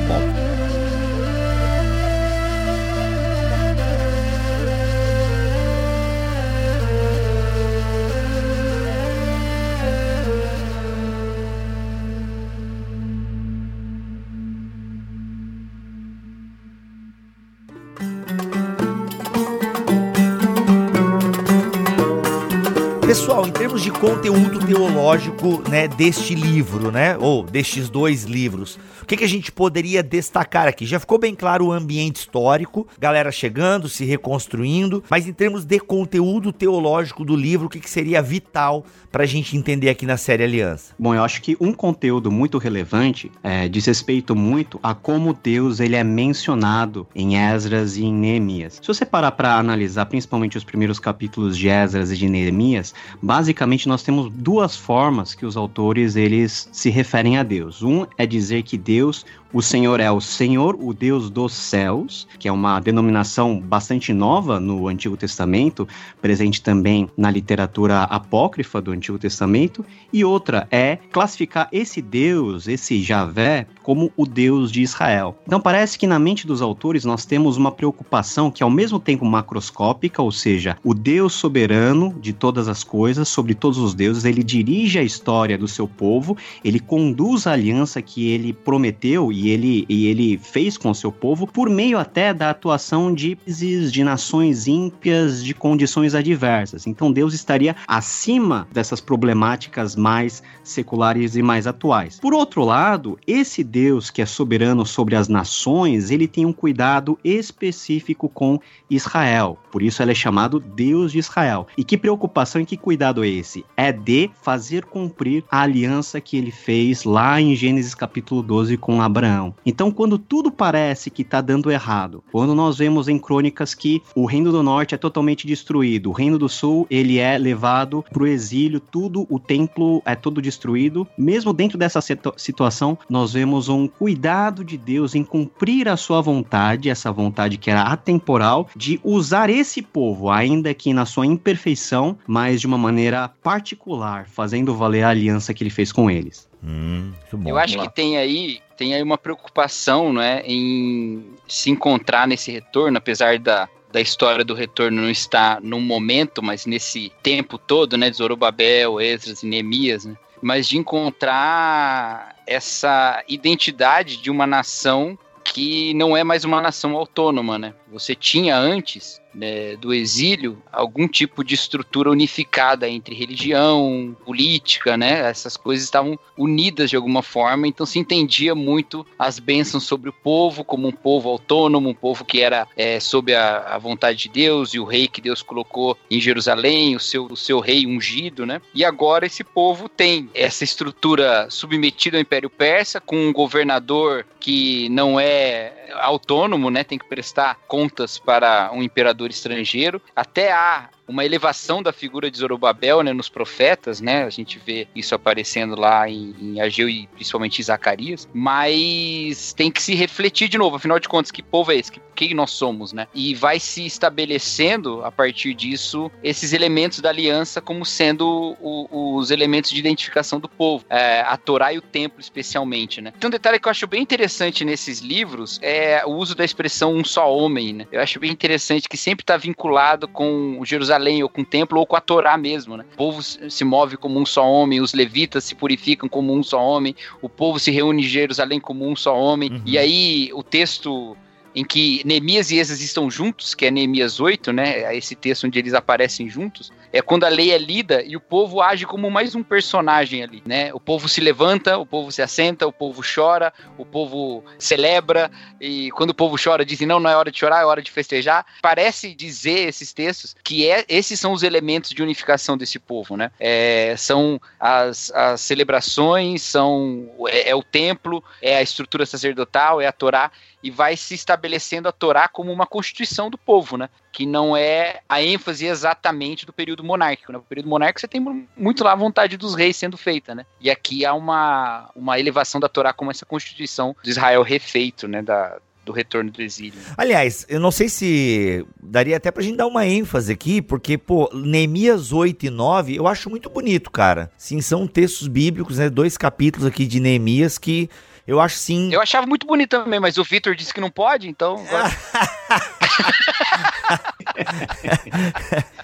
Speaker 2: Conteúdo teológico, né, deste livro, né, ou destes dois livros, o que, que a gente poderia destacar aqui? Já ficou bem claro o ambiente histórico, galera chegando, se reconstruindo, mas em termos de conteúdo teológico do livro, o que, que seria vital para a gente entender aqui na série Aliança?
Speaker 6: Bom, eu acho que um conteúdo muito relevante é, diz respeito muito a como Deus ele é mencionado em Esdras e em Neemias. Se você parar para analisar principalmente os primeiros capítulos de Esdras e de Neemias, basicamente nós temos duas formas que os autores eles se referem a Deus. Um é dizer que Deus Deus, o Senhor é o Senhor, o Deus dos céus, que é uma denominação bastante nova no Antigo Testamento, presente também na literatura apócrifa do Antigo Testamento, e outra é classificar esse Deus, esse Javé, como o Deus de Israel. Então parece que na mente dos autores nós temos uma preocupação que ao mesmo tempo macroscópica, ou seja, o Deus soberano de todas as coisas, sobre todos os deuses, ele dirige a história do seu povo, ele conduz a aliança que ele prometeu e ele, e ele fez com o seu povo por meio até da atuação de de nações ímpias de condições adversas. Então Deus estaria acima dessas problemáticas mais seculares e mais atuais. Por outro lado, esse Deus que é soberano sobre as nações, ele tem um cuidado específico com Israel. Por isso ele é chamado Deus de Israel. E que preocupação e que cuidado é esse? É de fazer cumprir a aliança que ele fez lá em Gênesis capítulo 12 com Abraão. Então, quando tudo parece que está dando errado, quando nós vemos em crônicas que o reino do norte é totalmente destruído, o reino do sul ele é levado para o exílio, tudo o templo é todo destruído, mesmo dentro dessa situação, nós vemos um cuidado de Deus em cumprir a sua vontade, essa vontade que era atemporal, de usar esse povo, ainda que na sua imperfeição, mas de uma maneira particular, fazendo valer a aliança que ele fez com eles.
Speaker 3: Hum, Eu acho que tem aí, tem aí uma preocupação, né, em se encontrar nesse retorno, apesar da, da história do retorno não estar num momento, mas nesse tempo todo, né, de Zorobabel, Esdras e Neemias, né, mas de encontrar essa identidade de uma nação que não é mais uma nação autônoma, né? Você tinha antes né, do exílio algum tipo de estrutura unificada entre religião, política, né? Essas coisas estavam unidas de alguma forma, então se entendia muito as bênçãos sobre o povo como um povo autônomo, um povo que era é, sob a, a, vontade de Deus e o rei que Deus colocou em Jerusalém, o seu, o seu rei ungido, né? E agora esse povo tem essa estrutura submetida ao Império Persa com um governador que não é autônomo, né? Tem que prestar contas para um imperador estrangeiro. Até há uma elevação da figura de Zorobabel né, nos profetas, né? A gente vê isso aparecendo lá em, em Ageu e principalmente em Zacarias, mas tem que se refletir de novo, afinal de contas, que povo é esse? Que, quem nós somos, né? E vai se estabelecendo, a partir disso, esses elementos da aliança como sendo o, os elementos de identificação do povo, é, a Torá e o templo especialmente, né? Tem um detalhe que eu acho bem interessante nesses livros, é o uso da expressão um só homem, né? Eu acho bem interessante que sempre está vinculado com Jerusalém Jerusalém, ou com o templo, ou com a Torá mesmo, né? O povo se move como um só homem, os levitas se purificam como um só homem, o povo se reúne em Jerusalém como um só homem, uhum. e aí o texto em que Neemias e Esas estão juntos, que é Neemias 8, né? É esse texto onde eles aparecem juntos, é quando a lei é lida e o povo age como mais um personagem ali, né? O povo se levanta, o povo se assenta, o povo chora, o povo celebra, e quando o povo chora, dizem, não, não é hora de chorar, é hora de festejar. Parece dizer esses textos que é, esses são os elementos de unificação desse povo, né? É, são as, as celebrações, são é, é o templo, é a estrutura sacerdotal, é a Torá, e vai se estabelecendo a Torá como uma constituição do povo, né? Que não é a ênfase exatamente do período monárquico. Né? No período monárquico você tem muito lá a vontade dos reis sendo feita, né? E aqui há uma, uma elevação da Torá como essa constituição de Israel refeito, né? Da, do retorno do exílio.
Speaker 2: Aliás, eu não sei se daria até pra gente dar uma ênfase aqui, porque, pô, Neemias 8 e 9, eu acho muito bonito, cara. Sim, são textos bíblicos, né? Dois capítulos aqui de Neemias que eu acho sim.
Speaker 3: Eu achava muito bonito também, mas o Vitor disse que não pode, então. *laughs*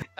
Speaker 3: *laughs*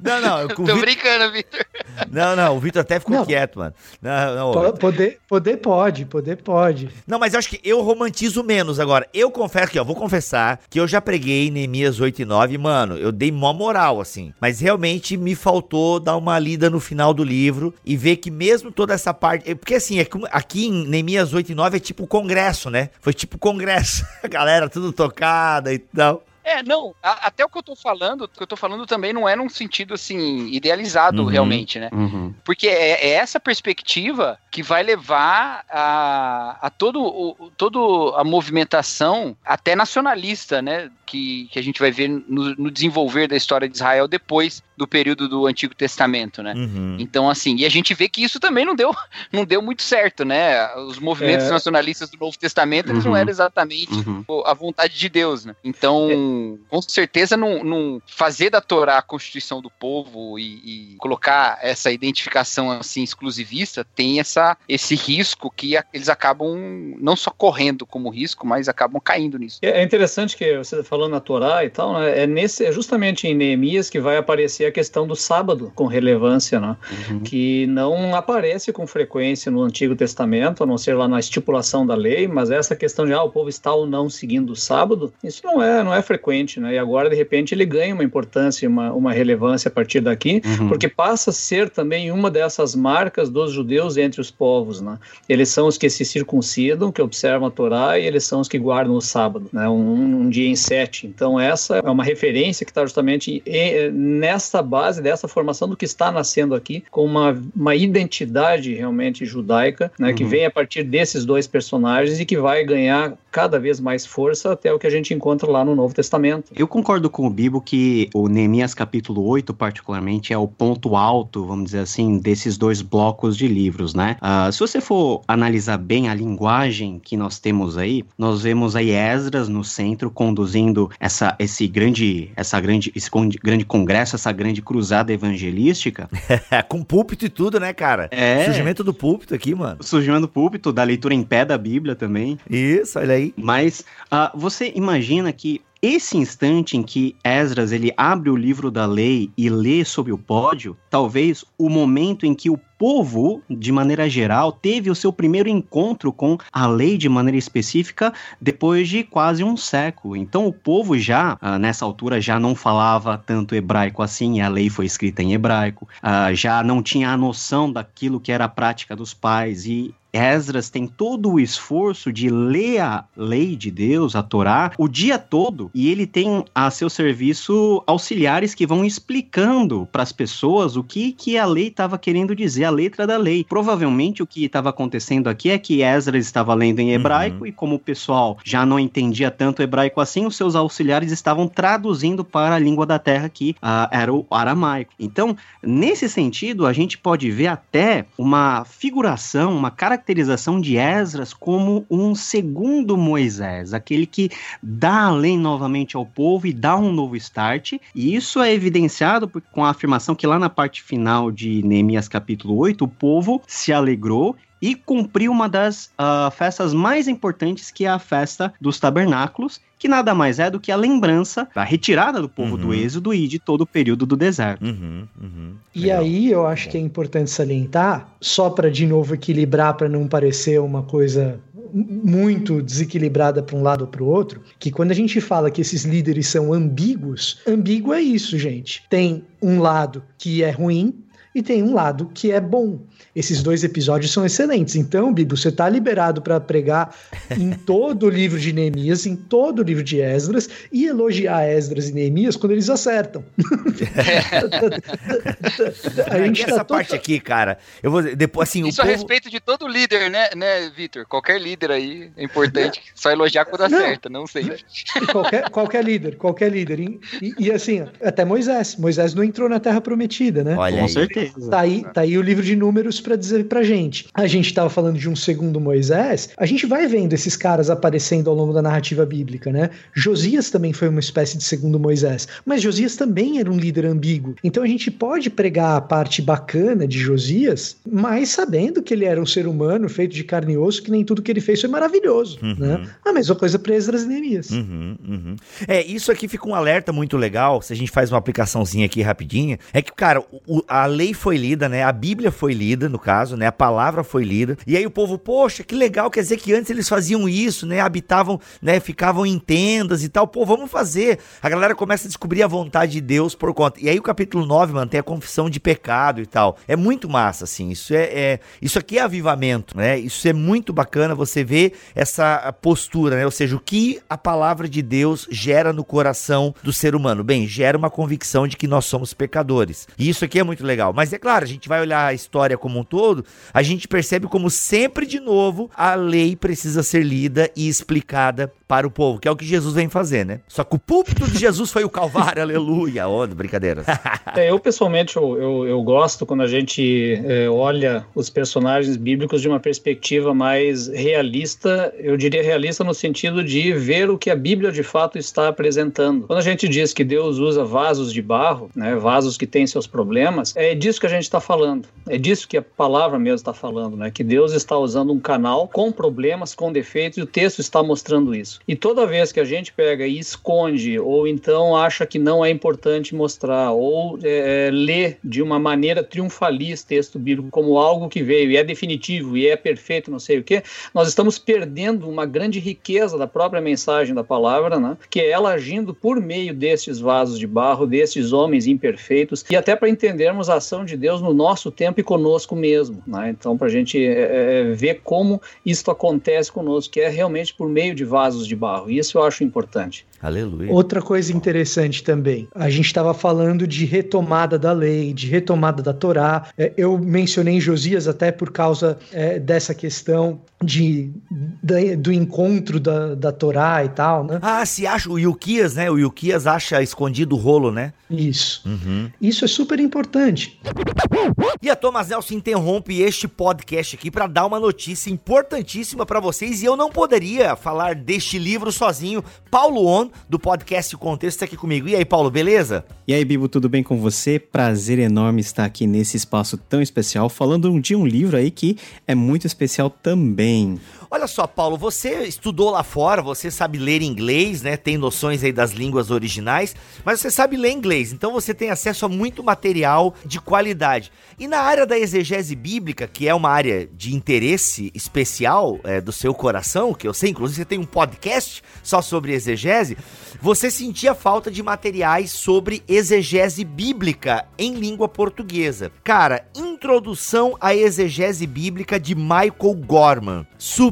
Speaker 2: Não, não.
Speaker 3: Tô Victor... brincando, Vitor.
Speaker 2: Não, não, o Vitor até ficou não. quieto, mano. Não,
Speaker 4: não, poder, poder pode, poder pode.
Speaker 2: Não, mas eu acho que eu romantizo menos agora. Eu confesso que, ó, vou confessar que eu já preguei Neemias 8 e 9, mano, eu dei mó moral, assim. Mas realmente me faltou dar uma lida no final do livro e ver que mesmo toda essa parte. Porque assim, é aqui em Neemias 8 e 9 é tipo congresso, né? Foi tipo congresso. *laughs* A galera tudo tocada e tal.
Speaker 3: É, não, a, até o que eu tô falando, o que eu tô falando também não é num sentido assim, idealizado uhum, realmente, né? Uhum. Porque é, é, essa perspectiva que vai levar a, a todo, o, todo a movimentação, até nacionalista, né? Que, que a gente vai ver no, no desenvolver da história de Israel depois do período do Antigo Testamento, né? Uhum. Então, assim, e a gente vê que isso também não deu, *laughs* não deu muito certo, né? Os movimentos é. nacionalistas do Novo Testamento, eles não uhum. eram exatamente uhum. a vontade de Deus, né? Então, é com certeza não, não fazer da Torá a constituição do povo e, e, colocar essa identificação assim exclusivista tem essa, esse risco que a, eles acabam não só correndo como risco, mas acabam caindo nisso.
Speaker 5: É, é interessante que você tá falando na Torá e tal, né? É nesse é justamente em Neemias que vai aparecer a questão do sábado com relevância, né? Uhum. Que não aparece com frequência no Antigo Testamento, a não ser lá na estipulação da lei, mas essa questão de ah, o povo está ou não seguindo o sábado, isso não é, não é frequente né? E agora, de repente, ele ganha uma importância, uma, uma relevância a partir daqui, uhum. porque passa a ser também uma dessas marcas dos judeus entre os povos, né? Eles são os que se circuncidam, que observam a Torá, e eles são os que guardam o sábado, né? Um, um dia em sete. Então, essa é uma referência que está justamente nessa base, dessa formação do que está nascendo aqui, com uma, uma identidade realmente judaica, né? Uhum. Que vem a partir desses dois personagens e que vai ganhar cada vez mais força até o que a gente encontra lá no Novo Testamento Testamento.
Speaker 6: Eu concordo com o Bibo que o Neemias capítulo 8, particularmente, é o ponto alto, vamos dizer assim, desses dois blocos de livros, né? Uh, se você for analisar bem a linguagem que nós temos aí, nós vemos aí Esdras no centro conduzindo essa, esse grande, essa grande, esse grande congresso, essa grande cruzada evangelística. *laughs*
Speaker 2: com púlpito e tudo, né, cara? É. Surgimento do púlpito aqui, mano.
Speaker 6: Surgimento do púlpito, da leitura em pé da Bíblia também.
Speaker 2: Isso, olha aí.
Speaker 6: Mas uh, você imagina que esse instante em que Esdras ele abre o livro da lei e lê sobre o pódio, talvez o momento em que o povo, de maneira geral, teve o seu primeiro encontro com a lei de maneira específica depois de quase um século. Então o povo já, ah, nessa altura, já não falava tanto hebraico assim, a lei foi escrita em hebraico, ah, já não tinha a noção daquilo que era a prática dos pais e Esdras tem todo o esforço de ler a lei de Deus, a Torá, o dia todo, e ele tem a seu serviço auxiliares que vão explicando para as pessoas o que, que a lei estava querendo dizer, a letra da lei. Provavelmente o que estava acontecendo aqui é que Esdras estava lendo em hebraico uhum. e como o pessoal já não entendia tanto hebraico assim, os seus auxiliares estavam traduzindo para a língua da terra que uh, era o aramaico. Então, nesse sentido, a gente pode ver até uma figuração, uma característica caracterização de Esdras como um segundo Moisés, aquele que dá a lei novamente ao povo e dá um novo start. E isso é evidenciado com a afirmação que lá na parte final de Neemias capítulo 8, o povo se alegrou e cumpriu uma das uh, festas mais importantes, que é a festa dos tabernáculos, que nada mais é do que a lembrança da retirada do povo uhum. do Êxodo e de todo o período do deserto. Uhum,
Speaker 4: uhum. E aí eu acho que é importante salientar, só para de novo equilibrar, para não parecer uma coisa muito desequilibrada para um lado ou para o outro, que quando a gente fala que esses líderes são ambíguos, ambíguo é isso, gente. Tem um lado que é ruim e tem um lado que é bom. Esses dois episódios são excelentes. Então, Bibo, você está liberado para pregar em *laughs* todo o livro de Neemias, em todo o livro de Esdras, e elogiar Esdras e Neemias quando eles acertam. *laughs*
Speaker 2: a gente tá essa todo... parte aqui, cara, eu vou depois assim,
Speaker 3: Isso
Speaker 2: povo...
Speaker 3: a respeito de todo líder, né, né, Vitor? Qualquer líder aí é importante, só elogiar quando acerta, não, não sei.
Speaker 4: Qualquer, qualquer líder, qualquer líder. E, e, e, assim, até Moisés. Moisés não entrou na Terra Prometida, né?
Speaker 6: Olha Com aí. certeza.
Speaker 4: Tá aí, tá aí o livro de Números para dizer pra gente. A gente estava falando de um segundo Moisés, a gente vai vendo esses caras aparecendo ao longo da narrativa bíblica, né? Josias também foi uma espécie de segundo Moisés, mas Josias também era um líder ambíguo. Então a gente pode pregar a parte bacana de Josias, mas sabendo que ele era um ser humano feito de carne e osso, que nem tudo que ele fez foi maravilhoso, uhum. né? A mesma coisa para Esdras e Neemias.
Speaker 2: Uhum, uhum. É, isso aqui fica um alerta muito legal, se a gente faz uma aplicaçãozinha aqui rapidinha, é que, cara, o, a lei foi lida, né? A Bíblia foi lida, no caso, né? A palavra foi lida. E aí o povo, poxa, que legal, quer dizer que antes eles faziam isso, né? Habitavam, né? Ficavam em tendas e tal. Pô, vamos fazer. A galera começa a descobrir a vontade de Deus por conta. E aí o capítulo 9 mantém a confissão de pecado e tal. É muito massa, assim. Isso é, é isso aqui é avivamento, né? Isso é muito bacana você ver essa postura, né? Ou seja, o que a palavra de Deus gera no coração do ser humano. Bem, gera uma convicção de que nós somos pecadores. E isso aqui é muito legal. Mas é claro, a gente vai olhar a história como um todo, a gente percebe como sempre de novo a lei precisa ser lida e explicada para o povo, que é o que Jesus vem fazer, né? Só que o púlpito de Jesus foi o Calvário, *laughs* aleluia. Ô, brincadeira. *laughs*
Speaker 5: É, eu pessoalmente eu, eu, eu, gosto quando a gente é, olha os personagens bíblicos de uma perspectiva mais realista, eu diria realista no sentido de ver o que a Bíblia de fato está apresentando. Quando a gente diz que Deus usa vasos de barro, né, vasos que têm seus problemas, é disso que a gente está falando. É disso que a palavra mesmo está falando, né? Que Deus está usando um canal com problemas, com defeitos, e o texto está mostrando isso. E toda vez que a gente pega e esconde, ou então acha que não é importante mostrar, ou é, é lê de uma maneira triunfalista texto bíblico como algo que veio e é definitivo e é perfeito, não sei o que, nós estamos perdendo uma grande riqueza da própria mensagem da palavra, né? Que é ela agindo por meio destes vasos de barro, destes homens imperfeitos, e até para entendermos a ação de Deus no nosso tempo e conosco mesmo, né? Então, para a gente é, é, ver como isto acontece conosco, que é realmente por meio de vasos de barro. Isso eu acho importante.
Speaker 2: Aleluia.
Speaker 4: Outra coisa interessante também, a gente estava falando de retomada da lei, de retomada da Torá. É, eu mencionei Josias até por causa é, dessa questão de, do encontro da, da Torá e tal, né?
Speaker 2: Ah, se acha o Yukias, né? O Yukias acha escondido o rolo, né?
Speaker 4: Isso. Uhum. Isso é super importante.
Speaker 2: E a Thomas Nelson interrompe este podcast aqui para dar uma notícia importantíssima para vocês e eu não poderia falar deste livro sozinho. Paulo Do podcast Contexto, está aqui comigo. E aí, Paulo, beleza?
Speaker 6: E aí, Bibo, tudo bem com você? Prazer enorme estar aqui nesse espaço tão especial, falando de um livro aí que é muito especial também.
Speaker 2: Olha só, Paulo, você estudou lá fora, você sabe ler inglês, né? Tem noções aí das línguas originais, mas você sabe ler inglês, então você tem acesso a muito material de qualidade. E na área da exegese bíblica, que é uma área de interesse especial é, do seu coração, que eu sei, inclusive você tem um podcast só sobre exegese, você sentia falta de materiais sobre exegese bíblica em língua portuguesa. Cara, Introdução à Exegese Bíblica de Michael Gorman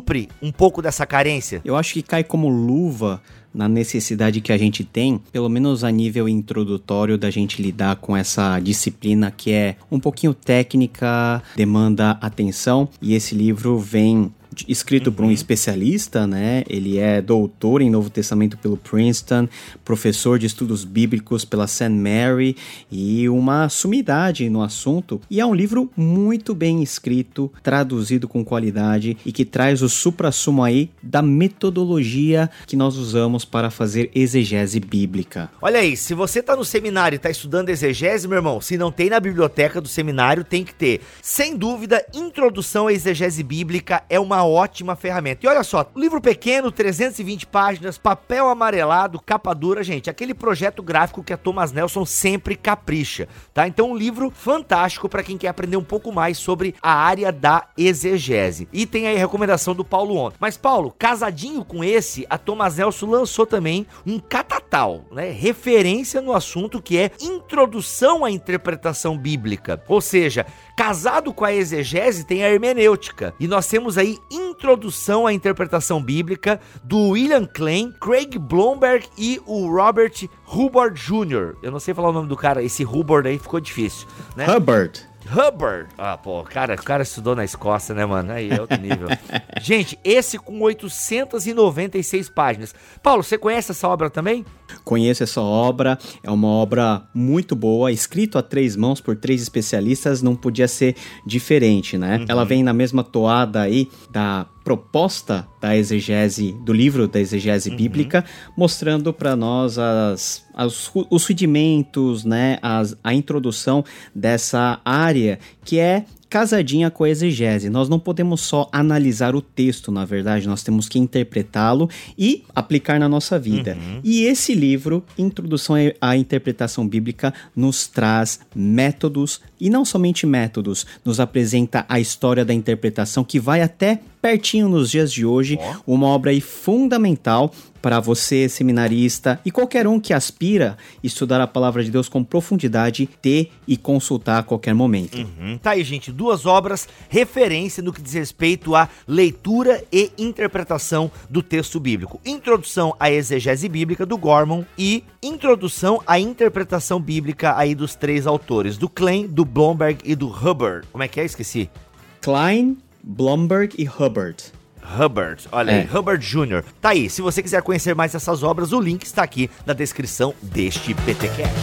Speaker 2: supre um pouco dessa carência?
Speaker 6: Eu acho que cai como luva na necessidade que a gente tem, pelo menos a nível introdutório, da gente lidar com essa disciplina que é um pouquinho técnica, demanda atenção, e esse livro vem escrito uhum. por um uhum. especialista, né? Ele é doutor em Novo Testamento pelo Princeton, professor de estudos bíblicos pela St. Mary e uma sumidade no assunto. E é um livro muito bem escrito, traduzido com qualidade e que traz o supra-sumo aí da metodologia que nós usamos para fazer exegese bíblica.
Speaker 2: Olha aí, se você está no seminário e está estudando exegese, meu irmão, se não tem na biblioteca do seminário, tem que ter. Sem dúvida, Introdução à Exegese Bíblica é uma ótima ferramenta. E olha só, livro pequeno, 320 páginas, papel amarelado, capa dura, gente, aquele projeto gráfico que a Thomas Nelson sempre capricha, tá? Então um livro fantástico para quem quer aprender um pouco mais sobre a área da exegese. E tem aí a recomendação do Paulo ontem. Mas Paulo, casadinho com esse, a Thomas Nelson lançou também um catatal, né? Referência no assunto que é Introdução à Interpretação Bíblica. Ou seja, casado com a exegese tem a hermenêutica. E nós temos aí Introdução à Interpretação Bíblica do William Klein, Craig Blomberg e o Robert Hubbard Jr. Eu não sei falar o nome do cara, esse Hubbard aí ficou difícil, né?
Speaker 6: Hubbard.
Speaker 2: Hubbard. Ah, pô, cara, o cara estudou na Escócia, né, mano? Aí é outro nível. *laughs* Gente, esse com 896 páginas. Paulo, você conhece essa obra também?
Speaker 6: Conheço essa obra, é uma obra muito boa, escrito a três mãos por três especialistas, não podia ser diferente, né? Uhum. Ela vem na mesma toada aí da proposta da exegese, do livro da exegese uhum. bíblica, mostrando para nós as, as, os rudimentos, né, as, a introdução dessa área que é casadinha com a exegese. Nós não podemos só analisar o texto, na verdade, nós temos que interpretá-lo e aplicar na nossa vida. Uhum. E esse livro, Introdução à Interpretação Bíblica, nos traz métodos e não somente métodos, nos apresenta a história da interpretação que vai até pertinho nos dias de hoje, uma obra aí fundamental para você, seminarista, e qualquer um que aspira estudar a palavra de Deus com profundidade, ter e consultar a qualquer momento.
Speaker 2: Uhum. Tá aí, gente, duas obras referência no que diz respeito à leitura e interpretação do texto bíblico. Introdução à exegese bíblica do Gorman e Introdução à interpretação bíblica aí dos três autores, do Klein, do Blomberg e do Hubbard. Como é que é? Esqueci.
Speaker 6: Klein, Blomberg e Hubbard.
Speaker 2: Hubbard, olha é. aí, Hubbard Jr. Tá aí, se você quiser conhecer mais essas obras, o link está aqui na descrição deste PTCast.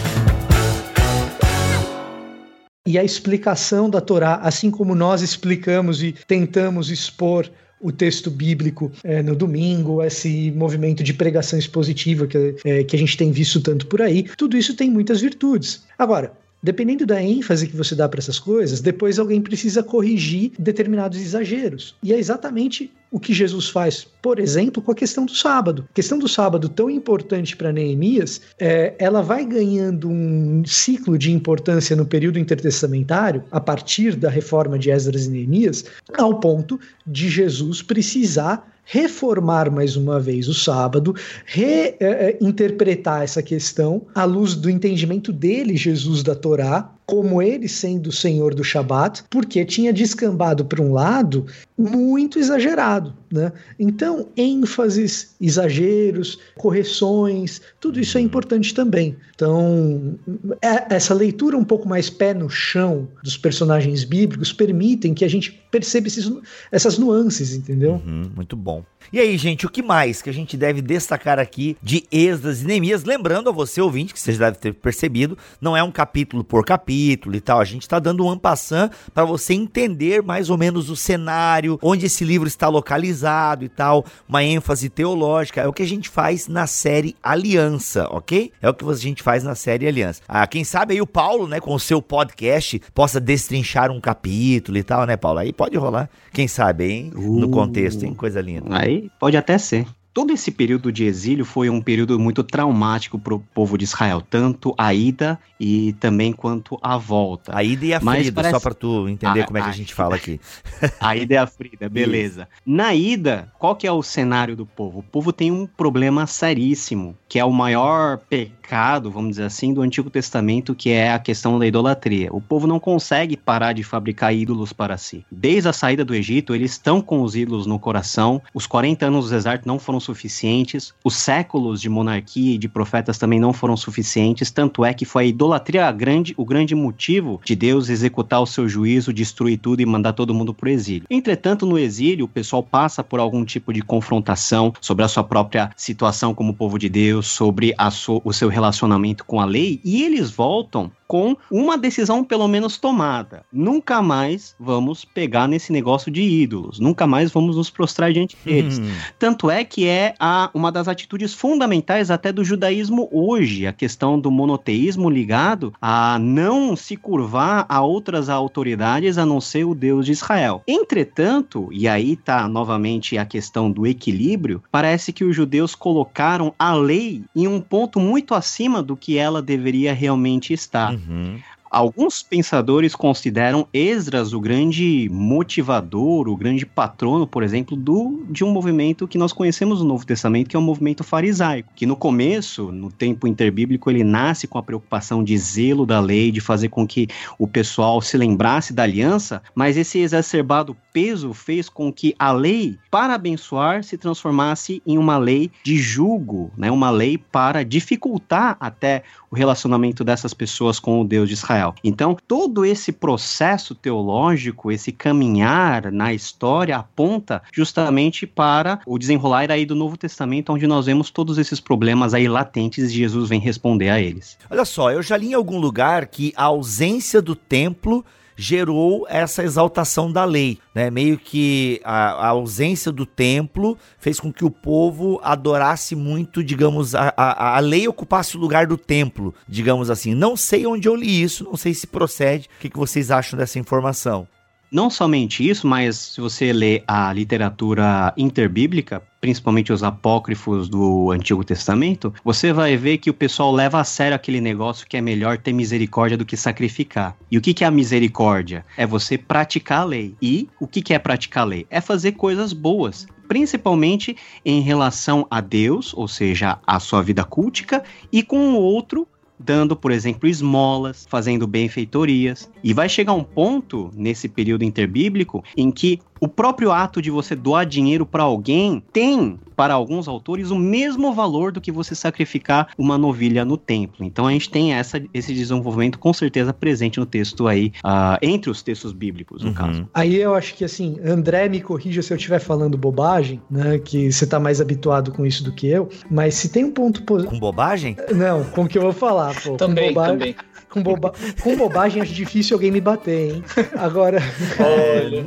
Speaker 4: E a explicação da Torá, assim como nós explicamos e tentamos expor o texto bíblico é, no domingo, esse movimento de pregação expositiva que, é, que a gente tem visto tanto por aí, tudo isso tem muitas virtudes. Agora, Dependendo da ênfase que você dá para essas coisas, depois alguém precisa corrigir determinados exageros. E é exatamente o que Jesus faz, por exemplo, com a questão do sábado. A questão do sábado, tão importante para Neemias, é, ela vai ganhando um ciclo de importância no período intertestamentário, a partir da reforma de Esdras e Neemias, ao ponto de Jesus precisar reformar mais uma vez o sábado, reinterpretar essa questão à luz do entendimento dele, Jesus da Torá, como ele sendo o senhor do Shabat, porque tinha descambado para um lado muito exagerado. Né? Então, ênfases, exageros, correções, tudo isso é importante também. Então, é, essa leitura um pouco mais pé no chão dos personagens bíblicos permitem que a gente perceba esses, essas nuances, entendeu?
Speaker 2: Uhum, muito bom. E aí, gente, o que mais que a gente deve destacar aqui de Esdras e Neemias? Lembrando a você, ouvinte, que você já deve ter percebido, não é um capítulo por capítulo e tal. A gente está dando um ampassant para você entender mais ou menos o cenário, onde esse livro está localizado e tal, uma ênfase teológica. É o que a gente faz na série Aliança, ok? É o que a gente faz na série Aliança. Ah, quem sabe aí o Paulo, né, com o seu podcast, possa destrinchar um capítulo e tal, né, Paulo? Aí pode rolar. Quem sabe, hein? No contexto, hein? Coisa linda.
Speaker 6: Aí pode até ser todo esse período de exílio foi um período muito traumático para o povo de Israel, tanto a ida e também quanto a volta.
Speaker 2: A ida e a Mas Frida, parece... só para tu entender a, como é que a, a gente fala aqui. *laughs*
Speaker 6: A ida e a Frida, beleza. Isso. Na ida, qual que é o cenário do povo? O povo tem um problema seríssimo, que é o maior pecado, vamos dizer assim, do Antigo Testamento, que é a questão da idolatria. O povo não consegue parar de fabricar ídolos para si. Desde a saída do Egito, eles estão com os ídolos no coração. Os 40 anos do deserto não foram suficientes, os séculos de monarquia e de profetas também não foram suficientes, tanto é que foi a idolatria grande, o grande motivo de Deus executar o seu juízo, destruir tudo e mandar todo mundo para o exílio. Entretanto, no exílio, o pessoal passa por algum tipo de confrontação sobre a sua própria situação como povo de Deus, sobre so, o seu relacionamento com a lei, e eles voltam com uma decisão pelo menos tomada. Nunca mais vamos pegar nesse negócio de ídolos, nunca mais vamos nos prostrar diante deles. Uhum. Tanto é que é a, uma das atitudes fundamentais até do judaísmo hoje, a questão do monoteísmo ligado a não se curvar a outras autoridades a não ser o Deus de Israel. Entretanto, e aí está novamente a questão do equilíbrio, parece que os judeus colocaram a lei em um ponto muito acima do que ela deveria realmente estar. Uhum. Alguns pensadores consideram Esdras o grande motivador, o grande patrono, por exemplo, do, de um movimento que nós conhecemos no Novo Testamento, que é o movimento farisaico, que no começo, no tempo interbíblico, ele nasce com a preocupação de zelo da lei, de fazer com que o pessoal se lembrasse da aliança, mas esse exacerbado peso fez com que a lei para abençoar se transformasse em uma lei de julgo, né? uma lei para dificultar até o relacionamento dessas pessoas com o Deus de Israel. Então, todo esse processo teológico, esse caminhar na história aponta justamente para o desenrolar aí do Novo Testamento, onde nós vemos todos esses problemas aí latentes e Jesus vem responder a eles.
Speaker 2: Olha só, eu já li em algum lugar que a ausência do templo gerou essa exaltação da lei, né? Meio que a, a ausência do templo fez com que o povo adorasse muito, digamos, a, a, a lei ocupasse o lugar do templo, digamos assim. Não sei onde eu li isso, não sei se procede. O que, que vocês acham dessa informação?
Speaker 6: Não somente isso, mas se você lê a literatura interbíblica, principalmente os apócrifos do Antigo Testamento, você vai ver que o pessoal leva a sério aquele negócio que é melhor ter misericórdia do que sacrificar. E o que, é a misericórdia? É você praticar a lei. E o que, que é praticar a lei? É fazer coisas boas principalmente em relação a Deus, ou seja, a sua vida cultica, e com o outro dando, por exemplo, esmolas, fazendo benfeitorias. E vai chegar um ponto nesse período interbíblico em que o próprio ato de você doar dinheiro para alguém tem, para alguns autores, o mesmo valor do que você sacrificar uma novilha no templo. Então a gente tem essa, esse desenvolvimento com certeza presente no texto aí, uh, entre os textos bíblicos, no uhum. caso.
Speaker 4: Aí eu acho que assim, André me corrija se eu estiver falando bobagem, né? Que você tá mais habituado com isso do que eu, mas se tem um ponto
Speaker 2: positivo. Com bobagem?
Speaker 4: Não, com o que eu vou falar, pô.
Speaker 5: Também,
Speaker 4: com
Speaker 5: bobagem, também.
Speaker 4: Com, boba... com bobagem acho difícil alguém me bater, hein? Agora. *laughs* Olha.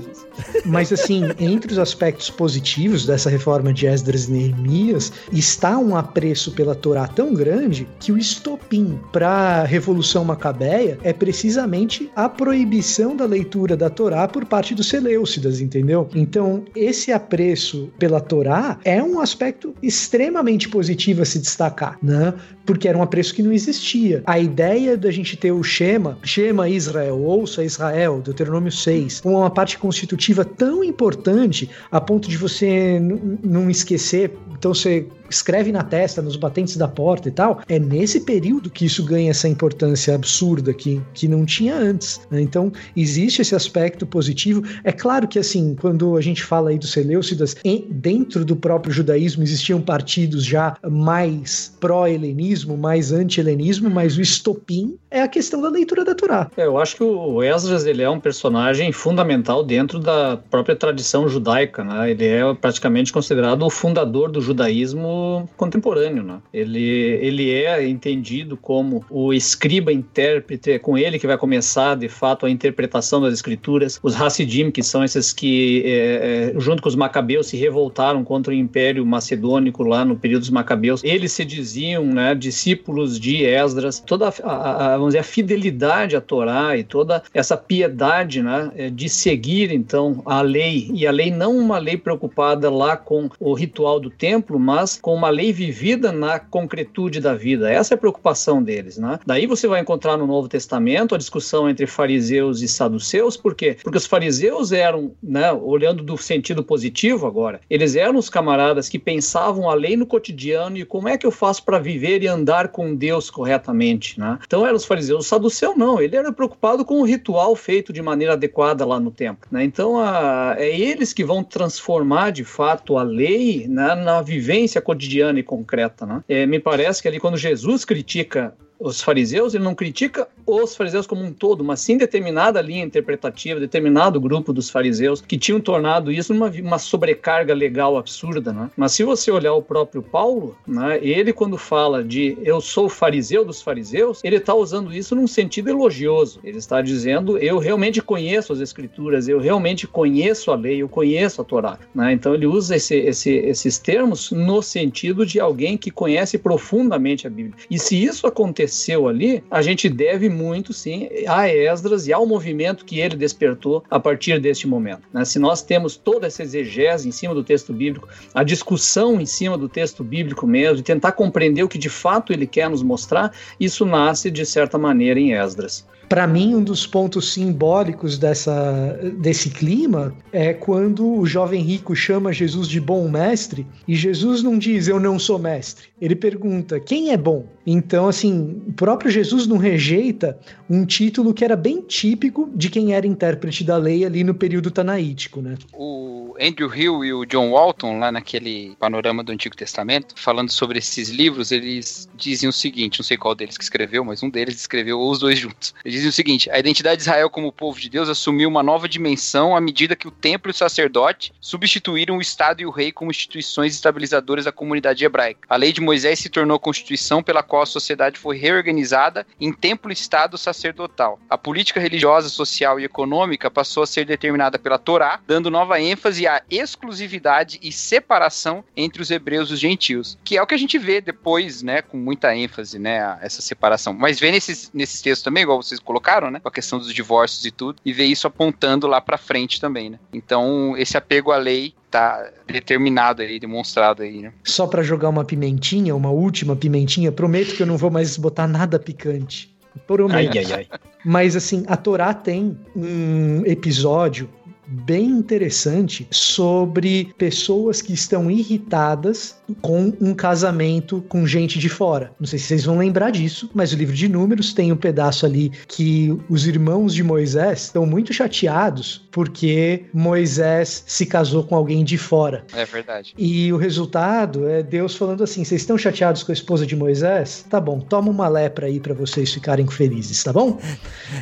Speaker 4: Mas assim, entre os aspectos positivos dessa reforma de Esdras e Neemias, está um apreço pela Torá tão grande que o estopim para a Revolução Macabeia é precisamente a proibição da leitura da Torá por parte dos Seleucidas, entendeu? Então, esse apreço pela Torá é um aspecto extremamente positivo a se destacar, né? Porque era um apreço que não existia. A ideia da gente ter o Shema, Shema Israel, ouça Israel, Deuteronômio 6, uma parte constitutiva tão importante a ponto de você não esquecer. Então você escreve na testa, nos batentes da porta e tal, é nesse período que isso ganha essa importância absurda que, que não tinha antes. Né? Então, existe esse aspecto positivo. É claro que, assim, quando a gente fala aí dos Seleucidas, dentro do próprio judaísmo existiam partidos já mais pró-helenismo, mais anti-helenismo, mas o estopim é a questão da leitura da Torá.
Speaker 5: É, eu acho que o Esdras ele é um personagem fundamental dentro da própria tradição judaica, né? Ele é praticamente considerado o fundador do judaísmo contemporâneo, né? Ele, ele é entendido como o escriba intérprete, é com ele que vai começar, de fato, a interpretação das escrituras. Os Hassidim, que são esses que, é, é, junto com os macabeus, se revoltaram contra o Império Macedônico lá no período dos macabeus, eles se diziam, né, discípulos de Esdras. Toda a, a, vamos dizer, a fidelidade à Torá e toda essa piedade, né, é, de seguir, então, a lei, e a lei não uma lei preocupada lá com o ritual do templo, mas com uma lei vivida na concretude da vida. Essa é a preocupação deles, né? Daí você vai encontrar no Novo Testamento a discussão entre fariseus e saduceus, por quê? Porque os fariseus eram, né, olhando do sentido positivo agora, eles eram os camaradas que pensavam a lei no cotidiano e como é que eu faço para viver e andar com Deus corretamente, né? Então eram os fariseus. O saduceu não, ele era preocupado com o ritual feito de maneira adequada lá no templo, né? Então a, é eles que vão transformar de fato a lei né, na vivência cotidiana e concreta, né? É, me parece que ali quando Jesus critica os fariseus, ele não critica os fariseus como um todo, mas sim determinada linha interpretativa, determinado grupo dos fariseus que tinham tornado isso uma, uma sobrecarga legal absurda, né? Mas se você olhar o próprio Paulo, né, ele quando fala de eu sou fariseu dos fariseus, ele está usando isso num sentido elogioso. Ele está dizendo eu realmente conheço as escrituras, eu realmente conheço a lei, eu conheço a Torá, né? Então ele usa esse, esse, esses termos no sentido de alguém que conhece profundamente a Bíblia. E se isso acontecer aconteceu ali, a gente deve muito, sim, a Esdras e ao movimento que ele despertou a partir deste momento. Né? Se nós temos toda essa exegese em cima do texto bíblico, a discussão em cima do texto bíblico mesmo, de tentar compreender o que de fato ele quer nos mostrar, isso nasce de certa maneira em Esdras.
Speaker 4: Para mim, um dos pontos simbólicos dessa, desse clima é quando o jovem rico chama Jesus de bom mestre e Jesus não diz eu não sou mestre. Ele pergunta quem é bom. Então, assim, o próprio Jesus não rejeita um título que era bem típico de quem era intérprete da lei ali no período tanaítico, né?
Speaker 3: O Andrew Hill e o John Walton, lá naquele panorama do Antigo Testamento, falando sobre esses livros, eles dizem o seguinte: não sei qual deles que escreveu, mas um deles escreveu ou os dois juntos. Dizem o seguinte: a identidade de Israel como povo de Deus assumiu uma nova dimensão à medida que o templo e o sacerdote substituíram o Estado e o rei como instituições estabilizadoras da comunidade hebraica. A lei de Moisés se tornou constituição pela qual a sociedade foi reorganizada em templo-estado sacerdotal. A política religiosa, social e econômica passou a ser determinada pela Torá, dando nova ênfase à exclusividade e separação entre os hebreus e os gentios, que é o que a gente vê depois, né, com muita ênfase, né, essa separação. Mas vê nesses, nesses textos também, igual vocês colocaram, né, com a questão dos divórcios e tudo, e vê isso apontando lá para frente também, né. Então, esse apego à lei tá determinado aí, demonstrado aí, né?
Speaker 4: Só para jogar uma pimentinha, uma última pimentinha, prometo que eu não vou mais botar nada picante. Prometo. Ai, ai, ai. Mas assim, a Torá tem um episódio bem interessante sobre pessoas que estão irritadas com um casamento com gente de fora. Não sei se vocês vão lembrar disso, mas o livro de Números tem um pedaço ali que os irmãos de Moisés estão muito chateados porque Moisés se casou com alguém de fora.
Speaker 3: É verdade.
Speaker 4: E o resultado é Deus falando assim: vocês estão chateados com a esposa de Moisés? Tá bom, toma uma lepra aí para vocês ficarem felizes, tá bom?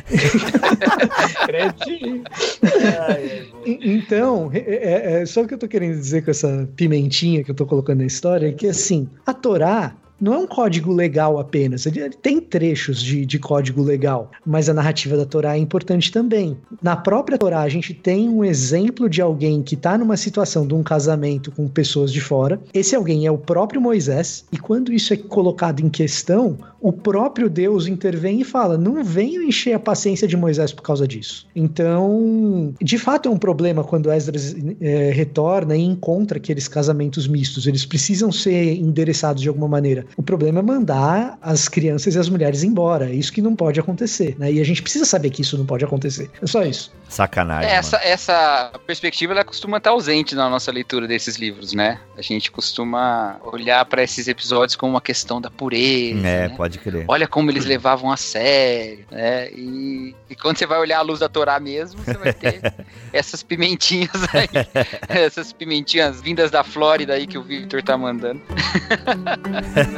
Speaker 4: *laughs* *laughs* então, é, é, é, só o que eu tô querendo dizer com essa pimentinha que eu tô colocando na história? É que assim, a Torá não é um código legal apenas, ele tem trechos de, de código legal, mas a narrativa da Torá é importante também. Na própria Torá, a gente tem um exemplo de alguém que está numa situação de um casamento com pessoas de fora. Esse alguém é o próprio Moisés, e quando isso é colocado em questão, o próprio Deus intervém e fala: não venham encher a paciência de Moisés por causa disso. Então, de fato, é um problema quando Esdras é, retorna e encontra aqueles casamentos mistos. Eles precisam ser endereçados de alguma maneira. O problema é mandar as crianças e as mulheres embora. É isso que não pode acontecer. Né? E a gente precisa saber que isso não pode acontecer. É só isso.
Speaker 2: Sacanagem.
Speaker 3: É, essa, essa perspectiva ela costuma estar ausente na nossa leitura desses livros, né? A gente costuma olhar para esses episódios como uma questão da pureza.
Speaker 2: É,
Speaker 3: né?
Speaker 2: pode crer.
Speaker 3: Olha como eles levavam a sério, né? E, e quando você vai olhar a luz da Torá mesmo, você vai ter *laughs* essas pimentinhas aí. *laughs* essas pimentinhas vindas da Flórida aí que o Victor tá mandando. *laughs*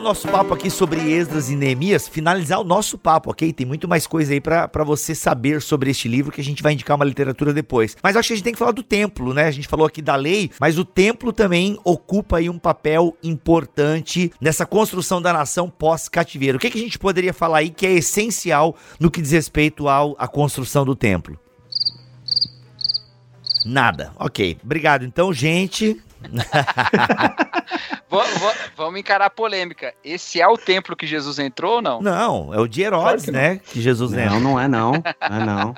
Speaker 2: o nosso papo aqui sobre Esdras e Neemias, finalizar o nosso papo, ok? Tem muito mais coisa aí para você saber sobre este livro que a gente vai indicar uma literatura depois. Mas acho que a gente tem que falar do templo, né? A gente falou aqui da lei, mas o templo também ocupa aí um papel importante nessa construção da nação pós-cativeiro. O que, que a gente poderia falar aí que é essencial no que diz respeito ao, à construção do templo? Nada. Ok. Obrigado. Então, gente. *laughs*
Speaker 3: vamos encarar a polêmica. Esse é o templo que Jesus entrou ou não?
Speaker 2: Não, é o de Herodes, claro né? Que Jesus
Speaker 6: entrou. Não, não é não. Não é não.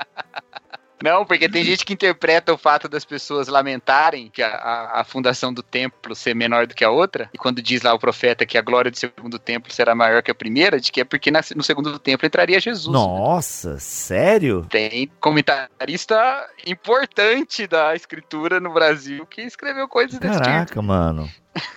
Speaker 3: Não, porque tem gente que interpreta o fato das pessoas lamentarem que a, a, a, fundação do templo ser menor do que a outra, e quando diz lá o profeta que a glória do segundo templo será maior que a primeira, de que é porque na, no segundo templo entraria Jesus.
Speaker 2: Né? Nossa, né? sério?
Speaker 3: Tem comentarista importante da escritura no Brasil que escreveu coisas
Speaker 2: Caraca, desse tipo. Caraca, mano.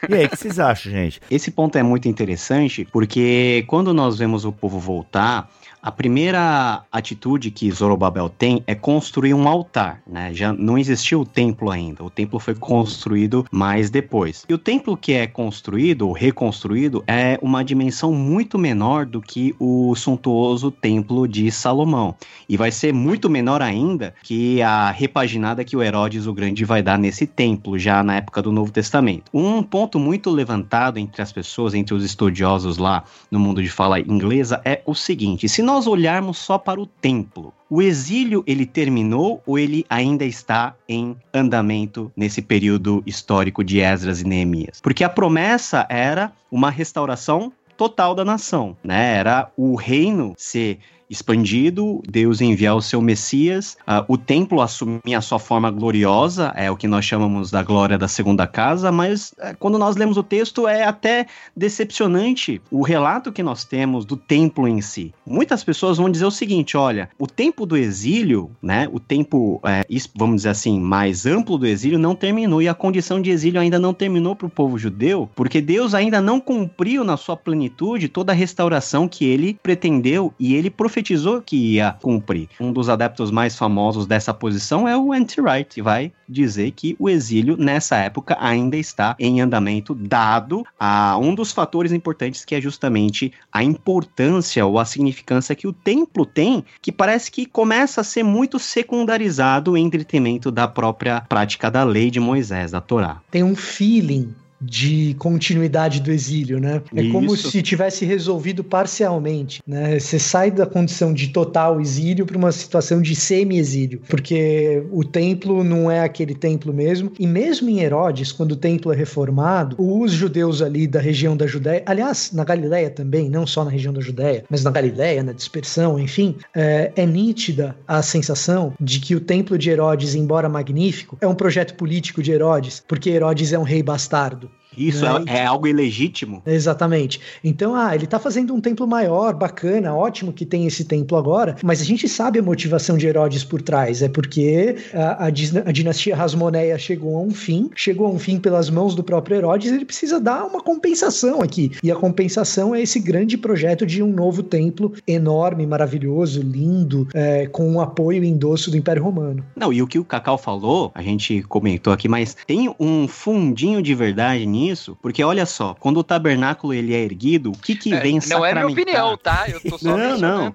Speaker 2: E aí, o que vocês acham, gente?
Speaker 6: Esse ponto é muito interessante porque quando nós vemos o povo voltar, a primeira atitude que Zorobabel tem é construir um altar, né? Já não existiu o templo ainda. O templo foi construído mais depois. E o templo que é construído ou reconstruído é uma dimensão muito menor do que o suntuoso templo de Salomão. E vai ser muito menor ainda que a repaginada que o Herodes o Grande vai dar nesse templo, já na época do Novo Testamento. Um ponto muito levantado entre as pessoas, entre os estudiosos lá no mundo de fala inglesa, é o seguinte: se nós nós olharmos só para o templo, o exílio ele terminou ou ele ainda está em andamento nesse período histórico de Esdras e Neemias? Porque a promessa era uma restauração total da nação, né? Era o reino ser expandido, Deus enviar o seu Messias, uh, o templo assumir a sua forma gloriosa, é o que nós chamamos da glória da segunda casa, mas uh, quando nós lemos o texto é até decepcionante o relato que nós temos do templo em si. Muitas pessoas vão dizer o seguinte: olha, o tempo do exílio, né, o tempo, é, vamos dizer assim, mais amplo do exílio não terminou e a condição de exílio ainda não terminou para o povo judeu, porque Deus ainda não cumpriu na sua plenitude toda a restauração que ele pretendeu e ele profetizou profetizou que ia cumprir. Um dos adeptos mais famosos dessa posição é o Anti-Wright, que vai dizer que o exílio nessa época ainda está em andamento, dado a um dos fatores importantes que é justamente a importância ou a significância que o templo tem, que parece que começa a ser muito secundarizado em detrimento da própria prática da lei de Moisés, da Torá.
Speaker 4: Tem um feeling de continuidade do exílio, né? É Isso. como se tivesse resolvido parcialmente, né? Você sai da condição de total exílio para uma situação de semi-exílio, porque o templo não é aquele templo mesmo, e mesmo em Herodes, quando o templo é reformado, os judeus ali da região da Judéia, aliás, na Galileia também, não só na região da Judéia, mas na Galileia, na dispersão, enfim, é, é nítida a sensação de que o templo de Herodes, embora magnífico, é um projeto político de Herodes, porque Herodes é um rei bastardo.
Speaker 6: Isso né? é, é, algo ilegítimo.
Speaker 4: Exatamente. Então, ah, ele está fazendo um templo maior, bacana, ótimo que tem esse templo agora, mas a gente sabe a motivação de Herodes por trás. É porque a, a, a dinastia Rasmoneia chegou a um fim, chegou a um fim pelas mãos do próprio Herodes, ele precisa dar uma compensação aqui. E a compensação é esse grande projeto de um novo templo enorme, maravilhoso, lindo, é, com o apoio e endosso do Império Romano.
Speaker 6: Não, e o que o Cacau falou, a gente comentou aqui, mas tem um fundinho de verdade nisso nisso, porque olha só, quando o tabernáculo ele é erguido, o que que é, vem
Speaker 3: Não é minha opinião, tá? Eu tô
Speaker 6: só *laughs* não, não.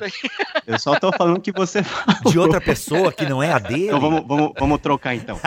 Speaker 6: Eu só tô falando que você
Speaker 2: falou. De outra pessoa que não é a dele.
Speaker 6: Então vamos, vamos, vamos trocar então. uh,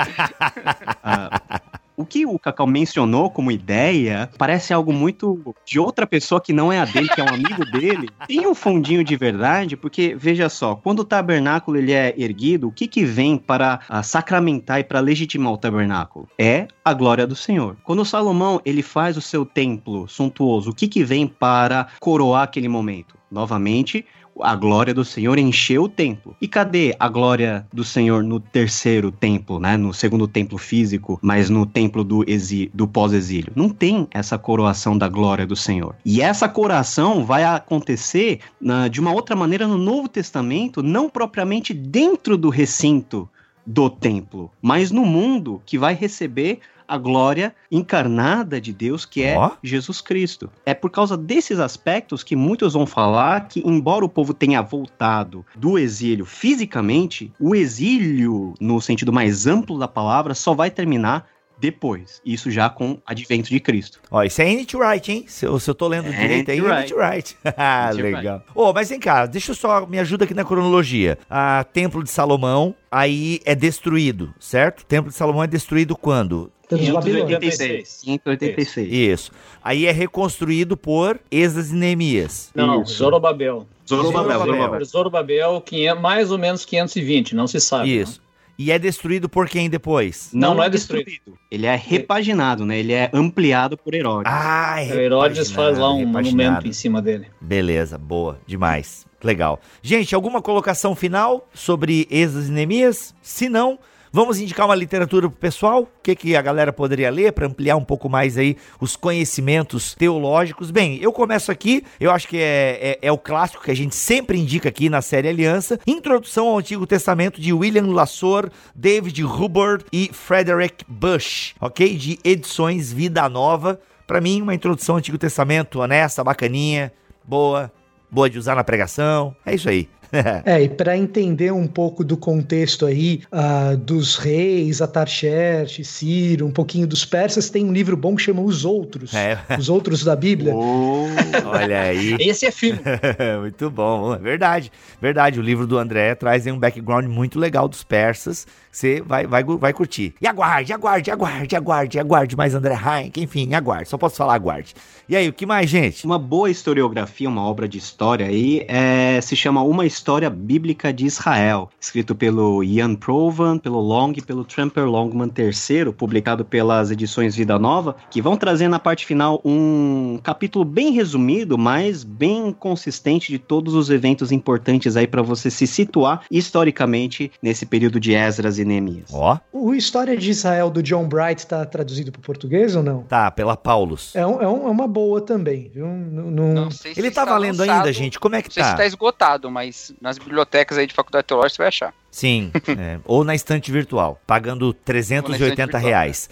Speaker 6: *laughs* o que o Cacau mencionou como ideia parece algo muito de outra pessoa que não é a dele, que é um amigo dele. *laughs* Tem um fundinho de verdade, porque veja só, quando o tabernáculo ele é erguido, o que que vem para uh, sacramentar e para legitimar o tabernáculo? É a glória do Senhor. Quando Salomão ele faz o seu templo suntuoso, o que que vem para coroar aquele momento? Novamente, a glória do Senhor encheu o templo. E cadê a glória do Senhor no terceiro templo, né? No segundo templo físico, mas no templo do, do pós-exílio? Não tem essa coroação da glória do Senhor. E essa coroação vai acontecer na, de uma outra maneira no Novo Testamento, não propriamente dentro do recinto do templo, mas no mundo que vai receber a glória encarnada de Deus, que é oh. Jesus Cristo. É por causa desses aspectos que muitos vão falar que, embora o povo tenha voltado do exílio fisicamente, o exílio, no sentido mais amplo da palavra, só vai terminar depois. Isso já com advento de Cristo.
Speaker 2: Ó, isso é Ain't Right, hein? Se eu, se eu tô lendo
Speaker 6: Ain't
Speaker 2: direito aí, Ain't Right. *laughs* Ah, legal. Ô, mas vem cá, deixa eu só, me ajuda aqui na cronologia. A Templo de Salomão, aí é destruído, certo? O Templo de Salomão é destruído quando?
Speaker 4: Pelos babilônios.
Speaker 5: 586.
Speaker 6: 586.
Speaker 2: Isso. Aí é reconstruído por Esdras e Neemias.
Speaker 5: Não,
Speaker 6: Isso.
Speaker 5: Zorobabel.
Speaker 6: Zorobabel,
Speaker 2: Zorobabel.
Speaker 6: Zorobabel.
Speaker 5: Zorobabel, 500, mais ou menos 520, não se sabe.
Speaker 2: Isso. E é destruído por quem depois?
Speaker 5: Não, não é destruído.
Speaker 6: Ele é repaginado, né? Ele é ampliado por Herodes.
Speaker 2: Ah, é
Speaker 5: né? Herodes faz lá um
Speaker 2: repaginado.
Speaker 5: monumento em cima dele.
Speaker 2: Beleza, boa, demais. Legal. Gente, alguma colocação final sobre Esdras e Neemias? Se não, vamos indicar uma literatura pro pessoal? O que, que a galera poderia ler para ampliar um pouco mais aí os conhecimentos teológicos? Bem, eu começo aqui, eu acho que é, é, é o clássico que a gente sempre indica aqui na série Aliança, Introdução ao Antigo Testamento de William Lassor, David Hubbard e Frederick Bush, ok? De Edições Vida Nova. Para mim, uma introdução ao Antigo Testamento honesta, bacaninha, boa, boa de usar na pregação. É isso aí. *laughs*
Speaker 4: É, e para entender um pouco do contexto aí ah, dos reis, Atarxerxes, Ciro, um pouquinho dos persas, tem um livro bom que chama Os Outros.
Speaker 2: É.
Speaker 4: Os Outros da Bíblia. *laughs*
Speaker 6: Oh,
Speaker 2: Olha aí.
Speaker 5: Esse é filme. *laughs*
Speaker 2: muito bom, é verdade. Verdade, o livro do André traz um background muito legal dos persas. Você vai, vai, vai curtir. E aguarde, aguarde, aguarde, aguarde, aguarde mais André Heinck, enfim, aguarde. Só posso falar aguarde. E aí, o que mais, gente?
Speaker 6: Uma boa historiografia, uma obra de história aí, é, se chama Uma História Bíblica de Israel, escrito pelo Ian Provan, pelo Long e pelo Tramper Longman III, publicado pelas edições Vida Nova, que vão trazer na parte final um capítulo bem resumido, mas bem consistente de todos os eventos importantes aí para você se situar historicamente nesse período de Esdras e Neemias.
Speaker 2: Ó,
Speaker 4: O História de Israel do John Bright tá traduzido para português ou não?
Speaker 2: tá, pela Paulus.
Speaker 4: É, um- é um- é uma boa também, viu? Não, não-
Speaker 3: Não sei se
Speaker 2: Ele tá valendo
Speaker 3: lançado,
Speaker 2: ainda, gente? Como é que
Speaker 3: Não sei se
Speaker 2: tá?
Speaker 3: tá esgotado, mas nas bibliotecas aí de faculdade teológica você vai achar.
Speaker 2: Sim, *laughs* é. ou na estante virtual, pagando 380
Speaker 3: virtual,
Speaker 2: reais.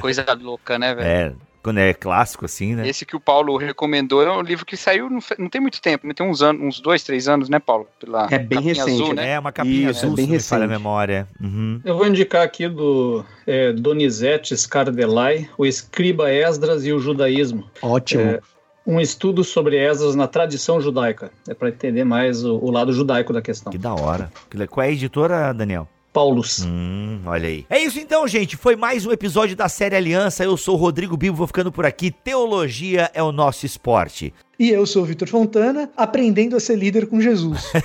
Speaker 3: Coisa louca, né, velho?
Speaker 2: É, quando é clássico assim, né?
Speaker 3: Esse que o Paulo recomendou é um livro que saiu não, não tem muito tempo, né? tem uns anos, uns dois, três anos, né, Paulo? Pela
Speaker 6: É bem recente,
Speaker 3: azul, né?
Speaker 2: É, uma capinha
Speaker 6: Isso,
Speaker 2: azul,
Speaker 6: é bem
Speaker 2: me falha a
Speaker 6: recente.
Speaker 2: memória. Uhum.
Speaker 5: Eu vou indicar aqui do é, Donizete Scardelai, o Escriba Esdras e o Judaísmo.
Speaker 6: Ótimo.
Speaker 5: É, um estudo sobre Esdras na tradição judaica. É para entender mais o, o lado judaico da questão.
Speaker 2: Que da hora. Qual é a editora, Daniel?
Speaker 5: Paulus.
Speaker 2: Hum, olha aí. É isso então, gente. Foi mais um episódio da série Aliança. Eu sou o Rodrigo Bibo, vou ficando por aqui. Teologia é o nosso esporte.
Speaker 4: E eu sou o Vitor Fontana, aprendendo a ser líder com Jesus. *laughs*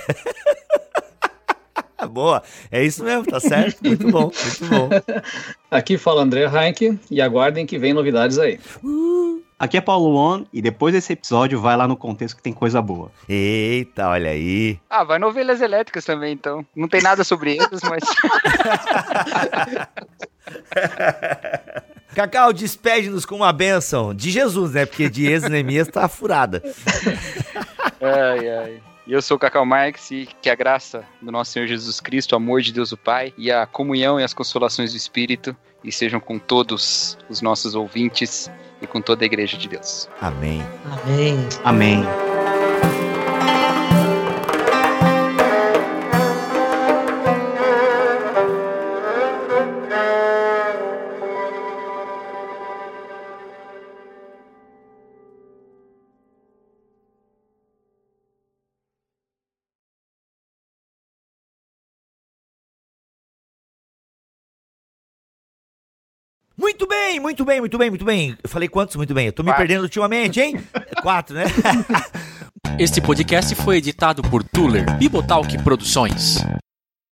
Speaker 2: Boa. É isso mesmo, tá certo? *laughs* Muito bom, muito bom.
Speaker 5: Aqui fala André Heinck e aguardem que vem novidades aí.
Speaker 6: Aqui é Paulo On e depois desse episódio vai lá no contexto que tem coisa boa.
Speaker 2: Eita, olha aí.
Speaker 3: Ah, vai novelas elétricas também, então. Não tem nada sobre eles, mas. *laughs*
Speaker 2: Cacau, despede-nos com uma bênção de Jesus, né? Porque de ex-Neemias tá furada. *laughs*
Speaker 3: ai, ai. E eu sou o Cacau Marx e que a graça do nosso Senhor Jesus Cristo, o amor de Deus o Pai e a comunhão e as consolações do Espírito e sejam com todos os nossos ouvintes e com toda a igreja de Deus.
Speaker 2: Amém.
Speaker 4: Amém.
Speaker 6: Amém.
Speaker 2: Muito bem, muito bem, muito bem, muito bem. Eu falei quantos? Muito bem. Eu tô me
Speaker 3: Quatro.
Speaker 2: perdendo ultimamente, hein? *laughs* Quatro, né?
Speaker 7: Este podcast foi editado por Tuller Bibotalk Produções.